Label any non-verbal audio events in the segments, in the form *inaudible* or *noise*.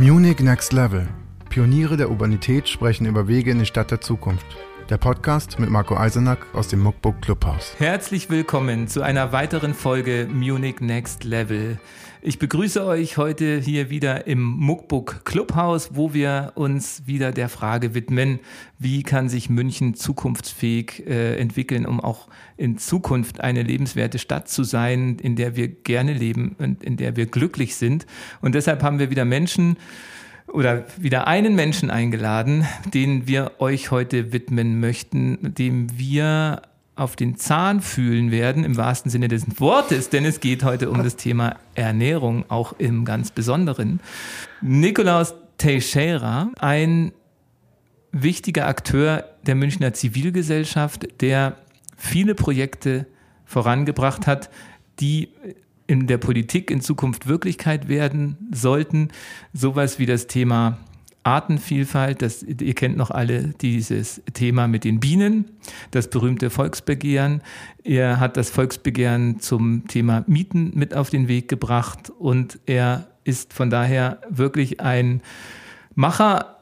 Munich Next Level. Pioniere der Urbanität sprechen über Wege in die Stadt der Zukunft. Der Podcast mit Marco Eisenack aus dem Muckbook Clubhaus. Herzlich willkommen zu einer weiteren Folge Munich Next Level. Ich begrüße euch heute hier wieder im Muckbook Clubhaus, wo wir uns wieder der Frage widmen, wie kann sich München zukunftsfähig äh, entwickeln, um auch in Zukunft eine lebenswerte Stadt zu sein, in der wir gerne leben und in der wir glücklich sind. Und deshalb haben wir wieder Menschen, oder wieder einen Menschen eingeladen, den wir euch heute widmen möchten, dem wir auf den Zahn fühlen werden, im wahrsten Sinne des Wortes, denn es geht heute um das Thema Ernährung, auch im ganz Besonderen. Nikolaus Teixeira, ein wichtiger Akteur der Münchner Zivilgesellschaft, der viele Projekte vorangebracht hat, die in der Politik in Zukunft Wirklichkeit werden sollten. Sowas wie das Thema Artenvielfalt, das, ihr kennt noch alle dieses Thema mit den Bienen, das berühmte Volksbegehren. Er hat das Volksbegehren zum Thema Mieten mit auf den Weg gebracht und er ist von daher wirklich ein Macher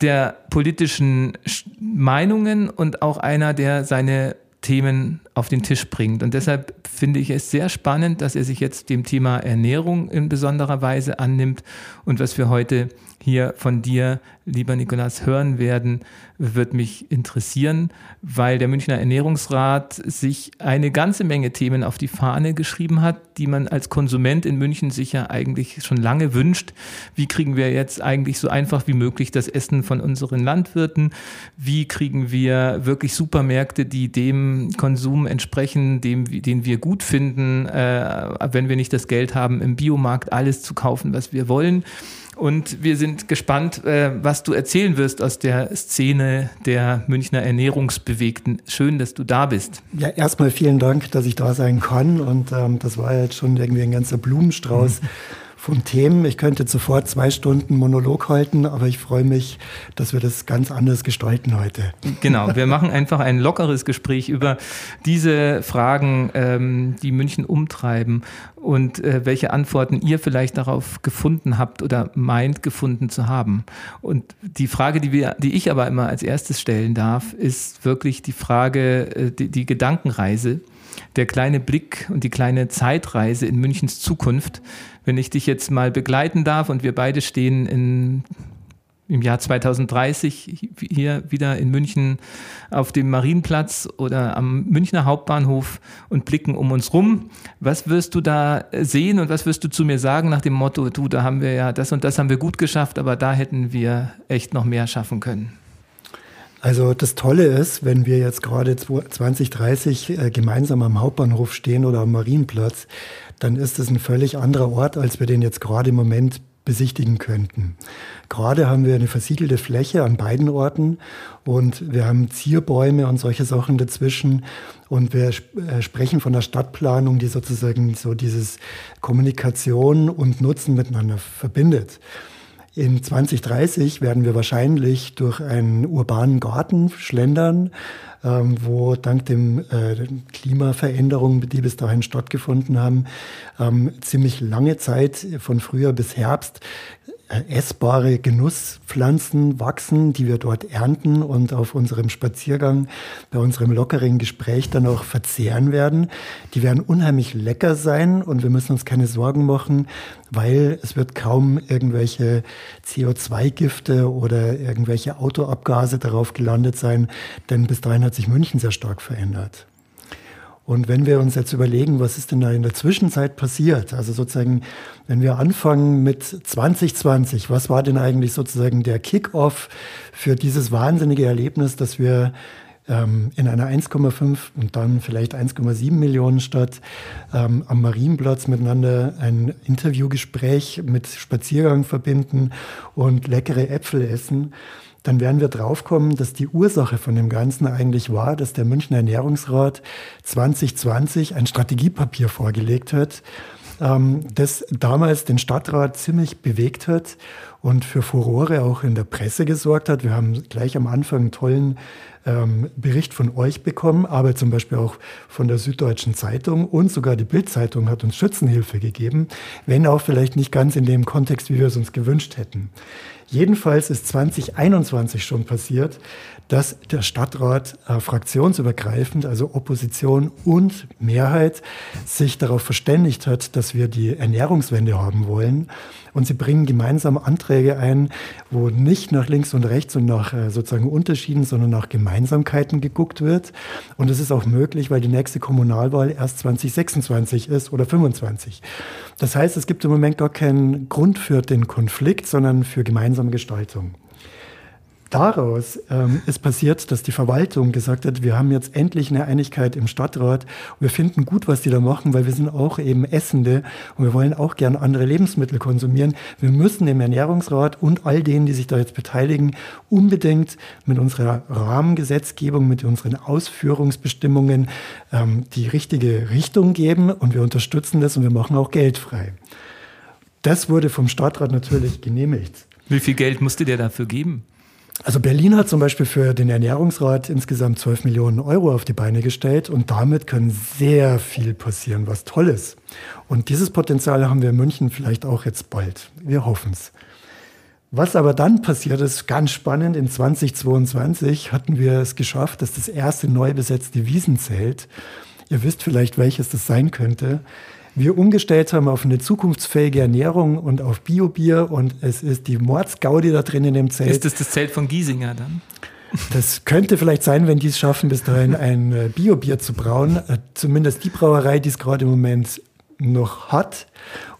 der politischen Meinungen und auch einer, der seine Themen auf den Tisch bringt. Und deshalb finde ich es sehr spannend, dass er sich jetzt dem Thema Ernährung in besonderer Weise annimmt und was wir heute hier von dir, lieber Nikolas, hören werden, wird mich interessieren, weil der Münchner Ernährungsrat sich eine ganze Menge Themen auf die Fahne geschrieben hat, die man als Konsument in München sicher eigentlich schon lange wünscht. Wie kriegen wir jetzt eigentlich so einfach wie möglich das Essen von unseren Landwirten? Wie kriegen wir wirklich Supermärkte, die dem Konsum entsprechen, dem, den wir gut finden, äh, wenn wir nicht das Geld haben, im Biomarkt alles zu kaufen, was wir wollen? Und wir sind gespannt, äh, was du erzählen wirst aus der Szene der Münchner Ernährungsbewegten. Schön, dass du da bist. Ja, erstmal vielen Dank, dass ich da sein kann. Und ähm, das war jetzt schon irgendwie ein ganzer Blumenstrauß. Mhm von Themen. Ich könnte sofort zwei Stunden Monolog halten, aber ich freue mich, dass wir das ganz anders gestalten heute. Genau, wir *laughs* machen einfach ein lockeres Gespräch über diese Fragen, ähm, die München umtreiben und äh, welche Antworten ihr vielleicht darauf gefunden habt oder meint gefunden zu haben. Und die Frage, die, wir, die ich aber immer als erstes stellen darf, ist wirklich die Frage, äh, die, die Gedankenreise der kleine Blick und die kleine Zeitreise in Münchens Zukunft. Wenn ich dich jetzt mal begleiten darf und wir beide stehen in, im Jahr 2030 hier wieder in München auf dem Marienplatz oder am Münchner Hauptbahnhof und blicken um uns rum. Was wirst du da sehen und was wirst du zu mir sagen nach dem Motto, du, da haben wir ja das und das haben wir gut geschafft, aber da hätten wir echt noch mehr schaffen können? Also das Tolle ist, wenn wir jetzt gerade 2030 äh, gemeinsam am Hauptbahnhof stehen oder am Marienplatz, dann ist es ein völlig anderer Ort, als wir den jetzt gerade im Moment besichtigen könnten. Gerade haben wir eine versiegelte Fläche an beiden Orten und wir haben Zierbäume und solche Sachen dazwischen und wir äh, sprechen von der Stadtplanung, die sozusagen so dieses Kommunikation und Nutzen miteinander verbindet. In 2030 werden wir wahrscheinlich durch einen urbanen Garten schlendern, ähm, wo dank dem äh, Klimaveränderungen, die bis dahin stattgefunden haben, ähm, ziemlich lange Zeit von Frühjahr bis Herbst essbare Genusspflanzen wachsen, die wir dort ernten und auf unserem Spaziergang, bei unserem lockeren Gespräch dann auch verzehren werden. Die werden unheimlich lecker sein und wir müssen uns keine Sorgen machen, weil es wird kaum irgendwelche CO2-Gifte oder irgendwelche Autoabgase darauf gelandet sein, denn bis dahin hat sich München sehr stark verändert. Und wenn wir uns jetzt überlegen, was ist denn da in der Zwischenzeit passiert, also sozusagen, wenn wir anfangen mit 2020, was war denn eigentlich sozusagen der Kick-off für dieses wahnsinnige Erlebnis, dass wir ähm, in einer 1,5 und dann vielleicht 1,7 Millionen Stadt ähm, am Marienplatz miteinander ein Interviewgespräch mit Spaziergang verbinden und leckere Äpfel essen dann werden wir draufkommen, dass die Ursache von dem Ganzen eigentlich war, dass der Münchner Ernährungsrat 2020 ein Strategiepapier vorgelegt hat, ähm, das damals den Stadtrat ziemlich bewegt hat und für Furore auch in der Presse gesorgt hat. Wir haben gleich am Anfang einen tollen ähm, Bericht von euch bekommen, aber zum Beispiel auch von der Süddeutschen Zeitung und sogar die Bildzeitung hat uns Schützenhilfe gegeben, wenn auch vielleicht nicht ganz in dem Kontext, wie wir es uns gewünscht hätten. Jedenfalls ist 2021 schon passiert, dass der Stadtrat äh, fraktionsübergreifend, also Opposition und Mehrheit, sich darauf verständigt hat, dass wir die Ernährungswende haben wollen. Und sie bringen gemeinsam Anträge ein, wo nicht nach links und rechts und nach äh, sozusagen Unterschieden, sondern nach Gemeinsamkeiten geguckt wird. Und es ist auch möglich, weil die nächste Kommunalwahl erst 2026 ist oder 25. Das heißt, es gibt im Moment gar keinen Grund für den Konflikt, sondern für gemeinsame Gestaltung daraus ähm, ist passiert, dass die Verwaltung gesagt hat, wir haben jetzt endlich eine Einigkeit im Stadtrat. Wir finden gut, was die da machen, weil wir sind auch eben Essende und wir wollen auch gern andere Lebensmittel konsumieren. Wir müssen dem Ernährungsrat und all denen, die sich da jetzt beteiligen, unbedingt mit unserer Rahmengesetzgebung, mit unseren Ausführungsbestimmungen ähm, die richtige Richtung geben und wir unterstützen das und wir machen auch Geld frei. Das wurde vom Stadtrat natürlich genehmigt. Wie viel Geld musste der dafür geben? Also Berlin hat zum Beispiel für den Ernährungsrat insgesamt 12 Millionen Euro auf die Beine gestellt und damit kann sehr viel passieren, was toll ist. Und dieses Potenzial haben wir in München vielleicht auch jetzt bald. Wir hoffen es. Was aber dann passiert ist, ganz spannend, in 2022 hatten wir es geschafft, dass das erste neu besetzte Wiesenzelt, ihr wisst vielleicht, welches das sein könnte, wir umgestellt haben auf eine zukunftsfähige Ernährung und auf Biobier und es ist die Mordsgaudi da drin in dem Zelt. Ist das das Zelt von Giesinger dann? Das könnte vielleicht sein, wenn die es schaffen, bis dahin ein äh, Biobier zu brauen. Äh, zumindest die Brauerei, die es gerade im Moment noch hat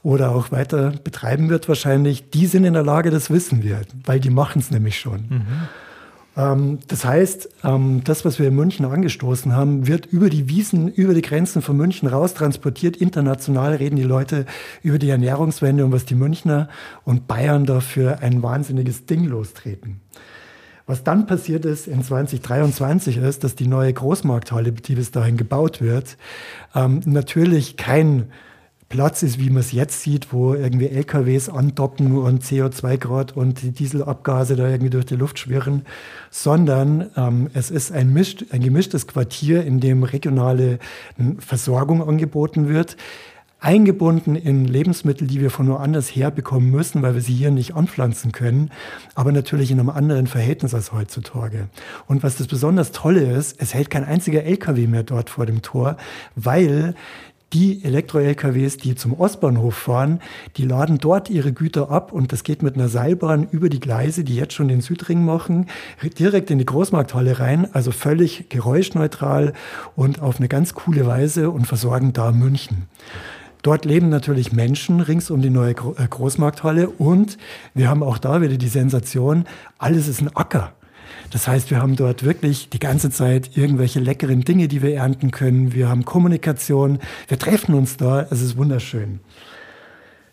oder auch weiter betreiben wird wahrscheinlich, die sind in der Lage, das wissen wir, weil die machen es nämlich schon. Mhm. Ähm, das heißt, ähm, das, was wir in München angestoßen haben, wird über die Wiesen, über die Grenzen von München raus transportiert. International reden die Leute über die Ernährungswende und was die Münchner und Bayern dafür ein wahnsinniges Ding lostreten. Was dann passiert ist in 2023 ist, dass die neue Großmarkthalle, die bis dahin gebaut wird, ähm, natürlich kein Platz ist, wie man es jetzt sieht, wo irgendwie LKWs andocken und CO2-Grad und die Dieselabgase da irgendwie durch die Luft schwirren, sondern ähm, es ist ein, mischt, ein gemischtes Quartier, in dem regionale Versorgung angeboten wird eingebunden in Lebensmittel, die wir von woanders herbekommen müssen, weil wir sie hier nicht anpflanzen können, aber natürlich in einem anderen Verhältnis als heutzutage. Und was das besonders Tolle ist, es hält kein einziger LKW mehr dort vor dem Tor, weil die Elektro-LKWs, die zum Ostbahnhof fahren, die laden dort ihre Güter ab und das geht mit einer Seilbahn über die Gleise, die jetzt schon den Südring machen, direkt in die Großmarkthalle rein, also völlig geräuschneutral und auf eine ganz coole Weise und versorgen da München. Dort leben natürlich Menschen rings um die neue äh, Großmarkthalle und wir haben auch da wieder die Sensation, alles ist ein Acker. Das heißt, wir haben dort wirklich die ganze Zeit irgendwelche leckeren Dinge, die wir ernten können. Wir haben Kommunikation, wir treffen uns da, es ist wunderschön.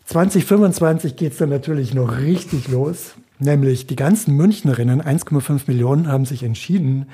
2025 geht es dann natürlich noch richtig los. Nämlich die ganzen Münchnerinnen, 1,5 Millionen, haben sich entschieden,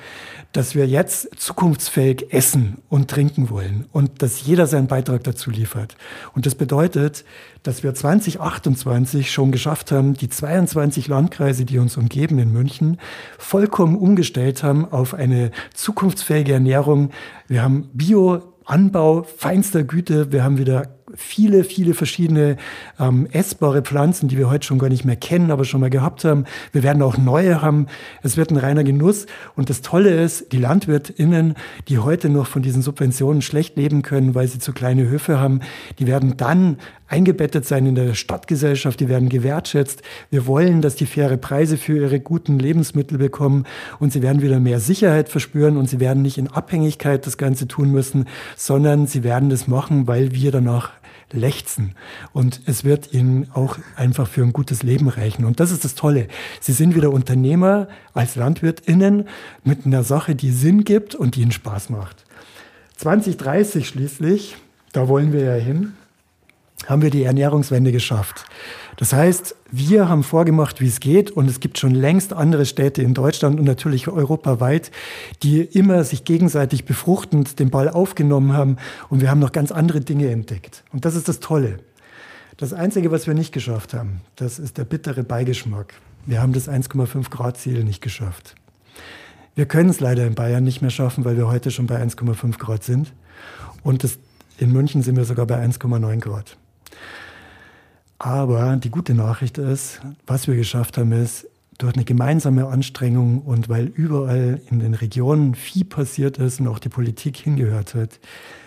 dass wir jetzt zukunftsfähig essen und trinken wollen und dass jeder seinen Beitrag dazu liefert. Und das bedeutet, dass wir 2028 schon geschafft haben, die 22 Landkreise, die uns umgeben in München, vollkommen umgestellt haben auf eine zukunftsfähige Ernährung. Wir haben Bio Anbau feinster Güte. Wir haben wieder viele, viele verschiedene ähm, essbare Pflanzen, die wir heute schon gar nicht mehr kennen, aber schon mal gehabt haben. Wir werden auch neue haben. Es wird ein reiner Genuss. Und das Tolle ist, die LandwirtInnen, die heute noch von diesen Subventionen schlecht leben können, weil sie zu kleine Höfe haben, die werden dann eingebettet sein in der Stadtgesellschaft, die werden gewertschätzt. Wir wollen, dass die faire Preise für ihre guten Lebensmittel bekommen und sie werden wieder mehr Sicherheit verspüren und sie werden nicht in Abhängigkeit das Ganze tun müssen, sondern sie werden das machen, weil wir danach lechzen. Und es wird ihnen auch einfach für ein gutes Leben reichen. Und das ist das Tolle. Sie sind wieder Unternehmer als LandwirtInnen mit einer Sache, die Sinn gibt und die ihnen Spaß macht. 2030 schließlich, da wollen wir ja hin, haben wir die Ernährungswende geschafft. Das heißt, wir haben vorgemacht, wie es geht und es gibt schon längst andere Städte in Deutschland und natürlich europaweit, die immer sich gegenseitig befruchtend den Ball aufgenommen haben und wir haben noch ganz andere Dinge entdeckt. Und das ist das Tolle. Das Einzige, was wir nicht geschafft haben, das ist der bittere Beigeschmack. Wir haben das 1,5 Grad Ziel nicht geschafft. Wir können es leider in Bayern nicht mehr schaffen, weil wir heute schon bei 1,5 Grad sind. Und das, in München sind wir sogar bei 1,9 Grad. Aber die gute Nachricht ist, was wir geschafft haben, ist, durch eine gemeinsame Anstrengung und weil überall in den Regionen viel passiert ist und auch die Politik hingehört hat,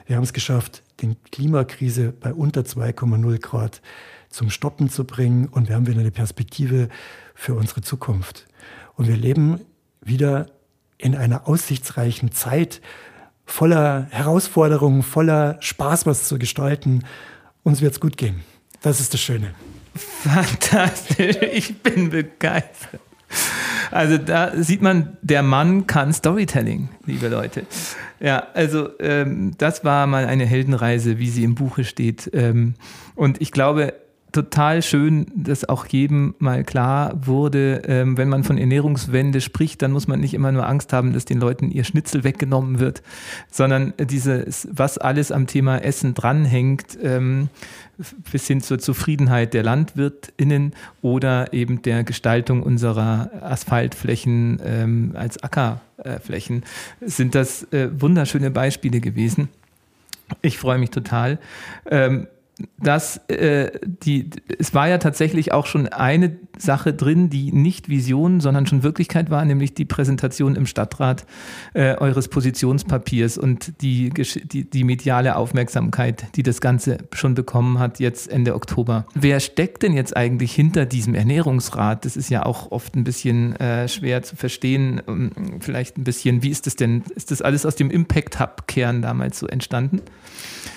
wir haben es geschafft, die Klimakrise bei unter 2,0 Grad zum Stoppen zu bringen und wir haben wieder eine Perspektive für unsere Zukunft. Und wir leben wieder in einer aussichtsreichen Zeit voller Herausforderungen, voller Spaß, was zu gestalten. Uns wird es gut gehen. Das ist das Schöne. Fantastisch, ich bin begeistert. Also da sieht man, der Mann kann Storytelling, liebe Leute. Ja, also ähm, das war mal eine Heldenreise, wie sie im Buche steht. Ähm, und ich glaube, total schön, dass auch jedem mal klar wurde, ähm, wenn man von Ernährungswende spricht, dann muss man nicht immer nur Angst haben, dass den Leuten ihr Schnitzel weggenommen wird, sondern dieses, was alles am Thema Essen dranhängt, ähm, *laughs* bis hin zur Zufriedenheit der LandwirtInnen oder eben der Gestaltung unserer Asphaltflächen ähm, als Ackerflächen, sind das äh, wunderschöne Beispiele gewesen. Ich freue mich total. Ähm, dass äh, die, es war ja tatsächlich auch schon eine Sache drin, die nicht Vision, sondern schon Wirklichkeit war, nämlich die Präsentation im Stadtrat äh, eures Positionspapiers und die, die, die mediale Aufmerksamkeit, die das Ganze schon bekommen hat, jetzt Ende Oktober. Wer steckt denn jetzt eigentlich hinter diesem Ernährungsrat? Das ist ja auch oft ein bisschen äh, schwer zu verstehen. Ähm, vielleicht ein bisschen, wie ist das denn? Ist das alles aus dem Impact Hub-Kern damals so entstanden?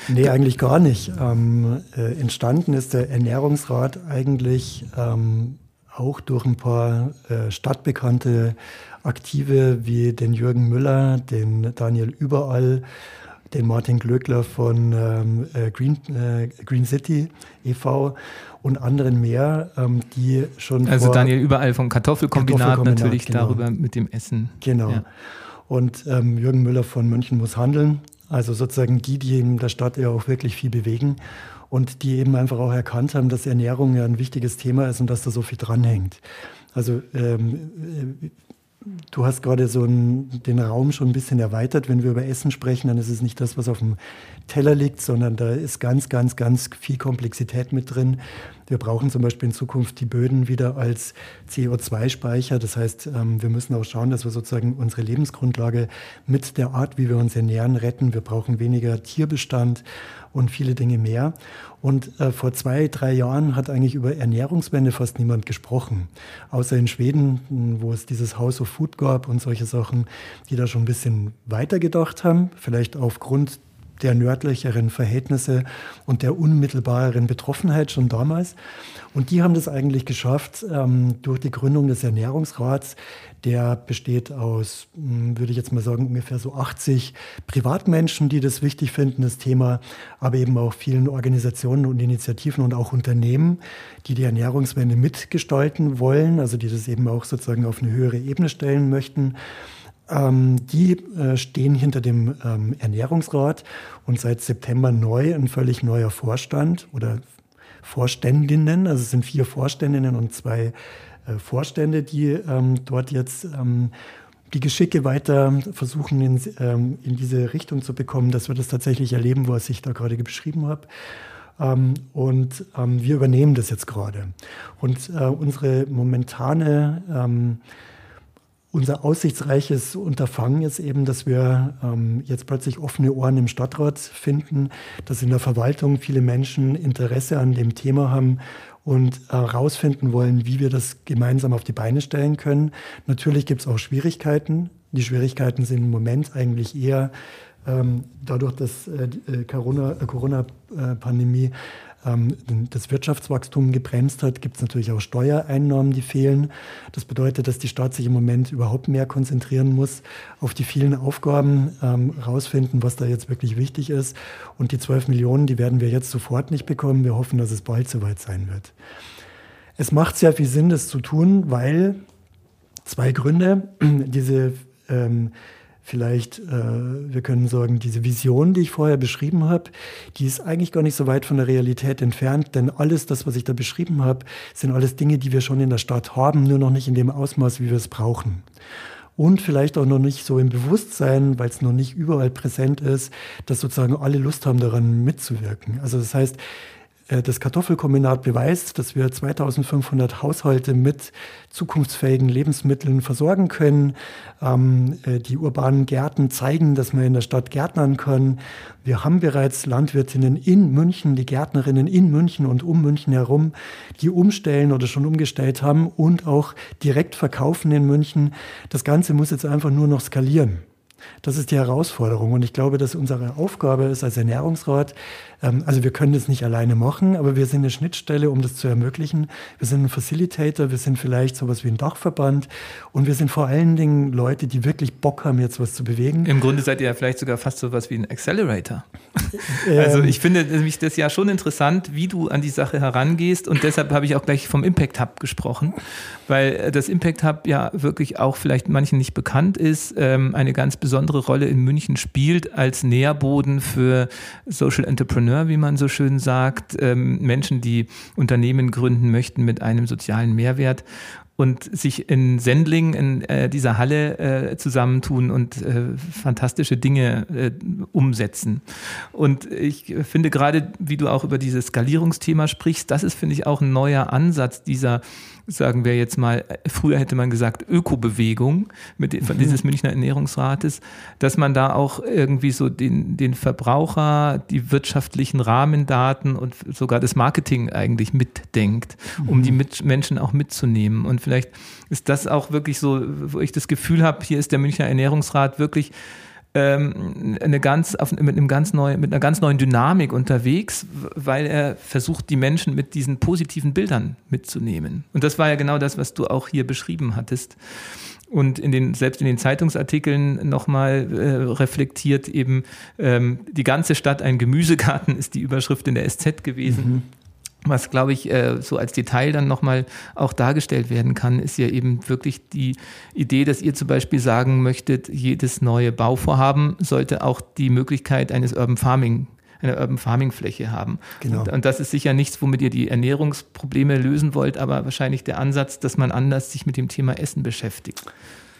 Nee, eigentlich gar nicht. Ähm, äh, entstanden ist der Ernährungsrat eigentlich ähm, auch durch ein paar äh, stadtbekannte Aktive wie den Jürgen Müller, den Daniel Überall, den Martin Glöckler von ähm, äh, Green, äh, Green City e.V. und anderen mehr, ähm, die schon. Also Daniel Überall vom Kartoffelkombinat, Kartoffelkombinat natürlich genau. darüber mit dem Essen. Genau. Ja. Und ähm, Jürgen Müller von München muss handeln. Also sozusagen die, die in der Stadt ja auch wirklich viel bewegen und die eben einfach auch erkannt haben, dass Ernährung ja ein wichtiges Thema ist und dass da so viel dranhängt. Also ähm, Du hast gerade so einen, den Raum schon ein bisschen erweitert. Wenn wir über Essen sprechen, dann ist es nicht das, was auf dem Teller liegt, sondern da ist ganz, ganz, ganz viel Komplexität mit drin. Wir brauchen zum Beispiel in Zukunft die Böden wieder als CO2-Speicher. Das heißt, ähm, wir müssen auch schauen, dass wir sozusagen unsere Lebensgrundlage mit der Art, wie wir uns ernähren, retten. Wir brauchen weniger Tierbestand und viele Dinge mehr. Und äh, vor zwei, drei Jahren hat eigentlich über Ernährungswende fast niemand gesprochen. Außer in Schweden, wo es dieses House of Food gab und solche Sachen, die da schon ein bisschen weiter gedacht haben. Vielleicht aufgrund der nördlicheren Verhältnisse und der unmittelbareren Betroffenheit schon damals. Und die haben das eigentlich geschafft ähm, durch die Gründung des Ernährungsrats. Der besteht aus, hm, würde ich jetzt mal sagen, ungefähr so 80 Privatmenschen, die das wichtig finden, das Thema, aber eben auch vielen Organisationen und Initiativen und auch Unternehmen, die die Ernährungswende mitgestalten wollen, also die das eben auch sozusagen auf eine höhere Ebene stellen möchten. Ähm, die äh, stehen hinter dem ähm, Ernährungsrat und seit September neu ein völlig neuer Vorstand oder Vorständinnen. Also es sind vier Vorständinnen und zwei äh, Vorstände, die ähm, dort jetzt ähm, die Geschicke weiter versuchen in, ähm, in diese Richtung zu bekommen, dass wir das tatsächlich erleben, was ich da gerade beschrieben habe. Ähm, und wir übernehmen das jetzt gerade. Und äh, unsere momentane unser aussichtsreiches Unterfangen ist eben, dass wir ähm, jetzt plötzlich offene Ohren im Stadtrat finden, dass in der Verwaltung viele Menschen Interesse an dem Thema haben und herausfinden äh, wollen, wie wir das gemeinsam auf die Beine stellen können. Natürlich gibt es auch Schwierigkeiten. Die Schwierigkeiten sind im Moment eigentlich eher ähm, dadurch, dass äh, äh Corona-Pandemie äh, ähm, das Wirtschaftswachstum gebremst hat, gibt es natürlich auch Steuereinnahmen, die fehlen. Das bedeutet, dass die Stadt sich im Moment überhaupt mehr konzentrieren muss auf die vielen Aufgaben, ähm, rausfinden, was da jetzt wirklich wichtig ist. Und die 12 Millionen, die werden wir jetzt sofort nicht bekommen. Wir hoffen, dass es bald soweit sein wird. Es macht sehr viel Sinn, das zu tun, weil zwei Gründe, *clears throat* diese ähm, vielleicht, äh, wir können sagen, diese Vision, die ich vorher beschrieben habe, die ist eigentlich gar nicht so weit von der Realität entfernt, denn alles das, was ich da beschrieben habe, sind alles Dinge, die wir schon in der Stadt haben, nur noch nicht in dem Ausmaß, wie wir es brauchen. und vielleicht auch noch nicht so im Bewusstsein, weil es noch nicht überall präsent ist, dass sozusagen alle Lust haben, daran mitzuwirken. Also das heißt, das Kartoffelkombinat beweist, dass wir 2500 Haushalte mit zukunftsfähigen Lebensmitteln versorgen können. Ähm, äh, die urbanen Gärten zeigen, dass man in der Stadt gärtnern kann. Wir haben bereits Landwirtinnen in München, die Gärtnerinnen in München und um München herum, die umstellen oder schon umgestellt haben und auch direkt verkaufen in München. Das Ganze muss jetzt einfach nur noch skalieren. Das ist die Herausforderung. Und ich glaube, dass unsere Aufgabe ist als Ernährungsrat, ähm, also wir können das nicht alleine machen, aber wir sind eine Schnittstelle, um das zu ermöglichen. Wir sind ein Facilitator, wir sind vielleicht sowas wie ein Dachverband und wir sind vor allen Dingen Leute, die wirklich Bock haben, jetzt was zu bewegen. Im Grunde seid ihr ja vielleicht sogar fast sowas wie ein Accelerator. *laughs* also ich finde nämlich das ja schon interessant, wie du an die Sache herangehst und deshalb habe ich auch gleich vom Impact Hub gesprochen, weil das Impact Hub ja wirklich auch vielleicht manchen nicht bekannt ist, ähm, eine ganz besondere Rolle in München spielt als Nährboden für Social Entrepreneur, wie man so schön sagt, ähm, Menschen, die Unternehmen gründen möchten mit einem sozialen Mehrwert und sich in Sendling in äh, dieser Halle äh, zusammentun und äh, fantastische Dinge äh, umsetzen. Und ich finde gerade, wie du auch über dieses Skalierungsthema sprichst, das ist, finde ich, auch ein neuer Ansatz dieser sagen wir jetzt mal, früher hätte man gesagt Ökobewegung mit von mhm. dieses Münchner Ernährungsrates, dass man da auch irgendwie so den, den Verbraucher, die wirtschaftlichen Rahmendaten und sogar das Marketing eigentlich mitdenkt, um die mhm. mit Menschen auch mitzunehmen. Und vielleicht ist das auch wirklich so, wo ich das Gefühl habe, hier ist der Münchner Ernährungsrat wirklich ähm, eine ganz, mit, einem ganz neu, mit einer ganz neuen Dynamik unterwegs, weil er versucht, die Menschen mit diesen positiven Bildern mitzunehmen. Und das war ja genau das, was du auch hier beschrieben hattest. Und in den, selbst in den Zeitungsartikeln nochmal äh, reflektiert eben, ähm, die ganze Stadt ein Gemüsegarten ist die Überschrift in der SZ gewesen. Mhm. Was, glaube ich, äh, so als Detail dann nochmal auch dargestellt werden kann, ist ja eben wirklich die Idee, dass ihr zum Beispiel sagen möchtet, jedes neue Bauvorhaben sollte auch die Möglichkeit eines Urban Farming eine Urban Farming Fläche haben. Genau. Und, und, das ist sicher nichts, womit ihr die Ernährungsprobleme lösen wollt, aber wahrscheinlich der Ansatz, dass man anders sich mit dem Thema Essen beschäftigt.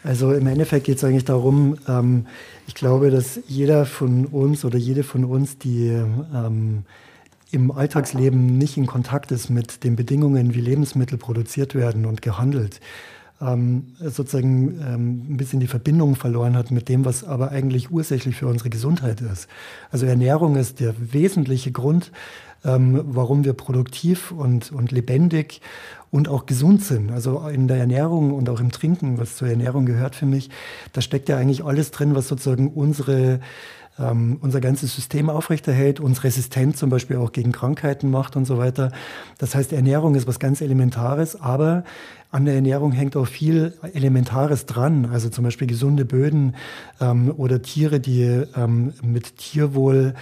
Also im Endeffekt geht es eigentlich darum, ähm, ich glaube, dass jeder von uns oder jede von uns, die ähm, im Alltagsleben nicht in Kontakt ist mit den Bedingungen, wie Lebensmittel produziert werden und gehandelt, ähm, sozusagen ähm, ein bisschen die Verbindung verloren hat mit dem, was aber eigentlich ursächlich für unsere Gesundheit ist. Also Ernährung ist der wesentliche Grund, ähm, warum wir produktiv und, und lebendig und auch gesund sind. Also in der Ernährung und auch im Trinken, was zur Ernährung gehört für mich, da steckt ja eigentlich alles drin, was sozusagen unsere ähm, unser ganzes System aufrechterhält, uns resistent zum Beispiel auch gegen Krankheiten macht und so weiter. Das heißt, Ernährung ist was ganz Elementares, aber an der Ernährung hängt auch viel Elementares dran, also zum Beispiel gesunde Böden ähm, oder Tiere, die ähm, mit Tierwohl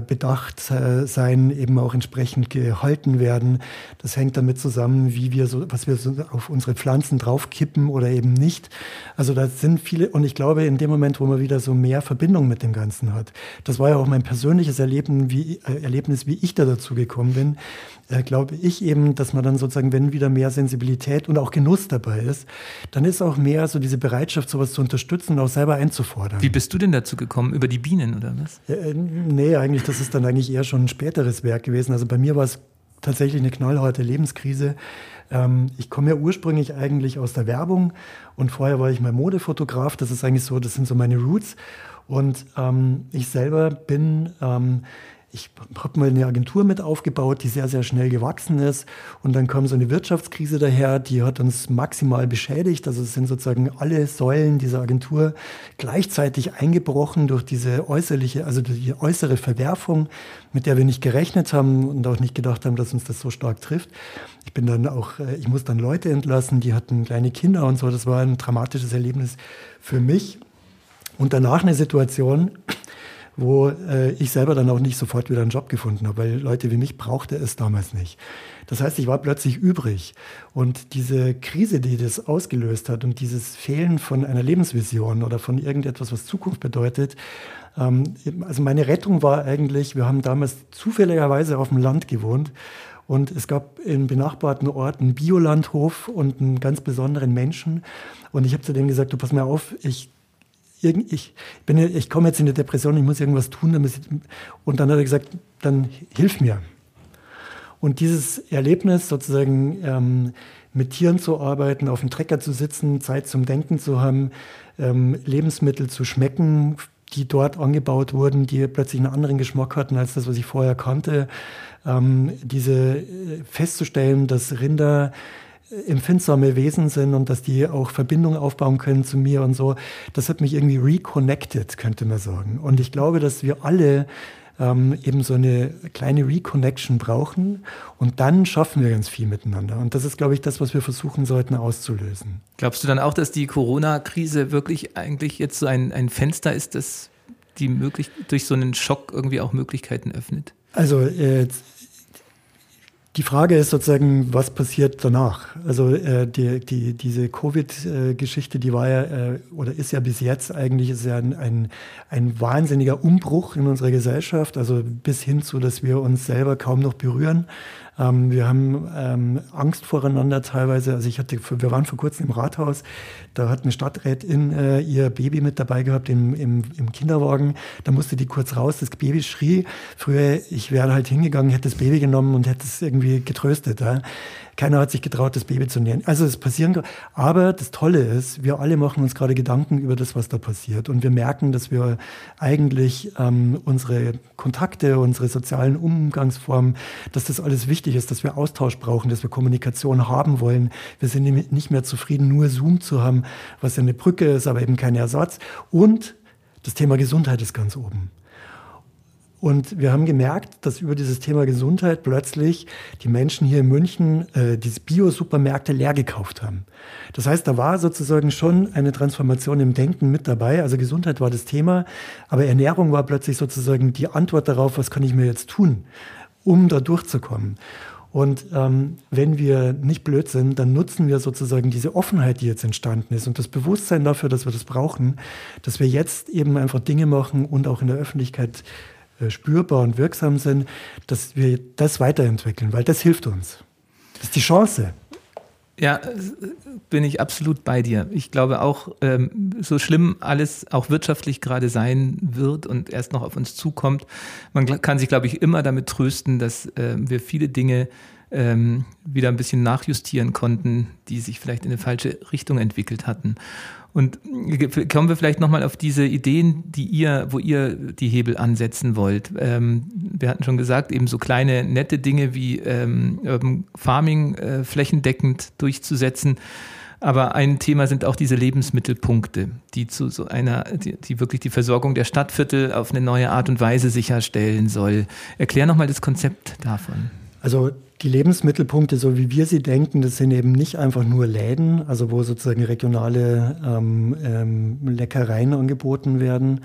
bedacht äh, sein, eben auch entsprechend gehalten werden. Das hängt damit zusammen, wie wir so, was wir so auf unsere Pflanzen draufkippen oder eben nicht. Also da sind viele, und ich glaube, in dem Moment, wo man wieder so mehr Verbindung mit dem Ganzen hat, das war ja auch mein persönliches Erleben, wie, äh, Erlebnis, wie ich da dazu gekommen bin, äh, glaube ich eben, dass man dann sozusagen, wenn wieder mehr Sensibilität und auch Genuss dabei ist, dann ist auch mehr so diese Bereitschaft, sowas zu unterstützen und auch selber einzufordern. Wie bist du denn dazu gekommen? Über die Bienen oder was? Äh, nee, eigentlich, das ist dann eigentlich eher schon ein späteres Werk gewesen. Also bei mir war es tatsächlich eine knallharte Lebenskrise. Ähm, ich komme ja ursprünglich eigentlich aus der Werbung und vorher war ich mal Modefotograf. Das ist eigentlich so, das sind so meine Roots. Und ähm, ich selber bin ähm, ich habe mal eine Agentur mit aufgebaut, die sehr, sehr schnell gewachsen ist. Und dann kam so eine Wirtschaftskrise daher, die hat uns maximal beschädigt. Also es sind sozusagen alle Säulen dieser Agentur gleichzeitig eingebrochen durch diese äußerliche, also die äußere Verwerfung, mit der wir nicht gerechnet haben und auch nicht gedacht haben, dass uns das so stark trifft. Ich bin dann auch, äh, ich muss dann Leute entlassen, die hatten kleine Kinder und so. Das war ein dramatisches Erlebnis für mich. Und danach eine Situation, wo äh, ich selber dann auch nicht sofort wieder einen Job gefunden habe, weil Leute wie mich brauchte es damals nicht. Das heißt, ich war plötzlich übrig. Und diese Krise, die das ausgelöst hat und dieses Fehlen von einer Lebensvision oder von irgendetwas, was Zukunft bedeutet, ähm, also meine Rettung war eigentlich, wir haben damals zufälligerweise auf dem Land gewohnt Und es gab in benachbarten Orten einen Biolandhof und einen ganz besonderen Menschen. Und ich habe zu dem gesagt, du pass mal auf, ich ich, bin, ich komme jetzt in eine Depression, ich muss irgendwas tun. Damit und dann hat er gesagt, dann hilf mir. Und dieses Erlebnis sozusagen ähm, mit Tieren zu arbeiten, auf dem Trecker zu sitzen, Zeit zum Denken zu haben, ähm, Lebensmittel zu schmecken, die dort angebaut wurden, die plötzlich einen anderen Geschmack hatten als das, was ich vorher kannte. Ähm, diese äh, festzustellen, dass Rinder empfindsame Wesen sind und dass die auch Verbindungen aufbauen können zu mir und so, das hat mich irgendwie reconnected, könnte man sagen. Und ich glaube, dass wir alle ähm, eben so eine kleine Reconnection brauchen und dann schaffen wir ganz viel miteinander. Und das ist, glaube ich, das, was wir versuchen sollten auszulösen. Glaubst du dann auch, dass die Corona-Krise wirklich eigentlich jetzt so ein, ein Fenster ist, das die möglich durch so einen Schock irgendwie auch Möglichkeiten öffnet? Also äh, die Frage ist sozusagen, was passiert danach? Also äh, die, die, diese Covid-Geschichte, die war ja äh, oder ist ja bis jetzt eigentlich ist ja ein, ein, ein wahnsinniger Umbruch in unserer Gesellschaft, also bis hin zu, dass wir uns selber kaum noch berühren. Ähm, wir haben ähm, Angst voreinander teilweise. Also ich hatte, wir waren vor kurzem im Rathaus, da hat eine Stadträtin äh, ihr Baby mit dabei gehabt im, im, im, Kinderwagen. Da musste die kurz raus, das Baby schrie. Früher, ich wäre halt hingegangen, hätte das Baby genommen und hätte es irgendwie getröstet. Ja. Keiner hat sich getraut, das Baby zu nähen. Also es passieren, aber das Tolle ist, wir alle machen uns gerade Gedanken über das, was da passiert. Und wir merken, dass wir eigentlich ähm, unsere Kontakte, unsere sozialen Umgangsformen, dass das alles wichtig ist, dass wir Austausch brauchen, dass wir Kommunikation haben wollen. Wir sind nicht mehr zufrieden, nur Zoom zu haben, was ja eine Brücke ist, aber eben kein Ersatz. Und das Thema Gesundheit ist ganz oben. Und wir haben gemerkt, dass über dieses Thema Gesundheit plötzlich die Menschen hier in München äh, diese Bio-Supermärkte leer gekauft haben. Das heißt, da war sozusagen schon eine Transformation im Denken mit dabei. Also Gesundheit war das Thema, aber Ernährung war plötzlich sozusagen die Antwort darauf, was kann ich mir jetzt tun, um da durchzukommen. Und ähm, wenn wir nicht blöd sind, dann nutzen wir sozusagen diese Offenheit, die jetzt entstanden ist und das Bewusstsein dafür, dass wir das brauchen, dass wir jetzt eben einfach Dinge machen und auch in der Öffentlichkeit äh, spürbar und wirksam sind, dass wir das weiterentwickeln, weil das hilft uns. Das ist die Chance. Ja, bin ich absolut bei dir. Ich glaube auch, ähm, so schlimm alles auch wirtschaftlich gerade sein wird und erst noch auf uns zukommt, man kann sich, glaube ich, immer damit trösten, dass äh, wir viele Dinge ähm, wieder ein bisschen nachjustieren konnten, die sich vielleicht in eine falsche Richtung entwickelt hatten. Und kommen wir vielleicht nochmal auf diese Ideen, die ihr, wo ihr die Hebel ansetzen wollt. Ähm, wir hatten schon gesagt, eben so kleine, nette Dinge wie ähm, Farming äh, flächendeckend durchzusetzen. Aber ein Thema sind auch diese Lebensmittelpunkte, die zu so einer, die, die, wirklich die Versorgung der Stadtviertel auf eine neue Art und Weise sicherstellen soll. Erklär nochmal das Konzept davon. Also die Lebensmittelpunkte, so wie wir sie denken, das sind eben nicht einfach nur Läden, also wo sozusagen regionale ähm, ähm, Leckereien angeboten werden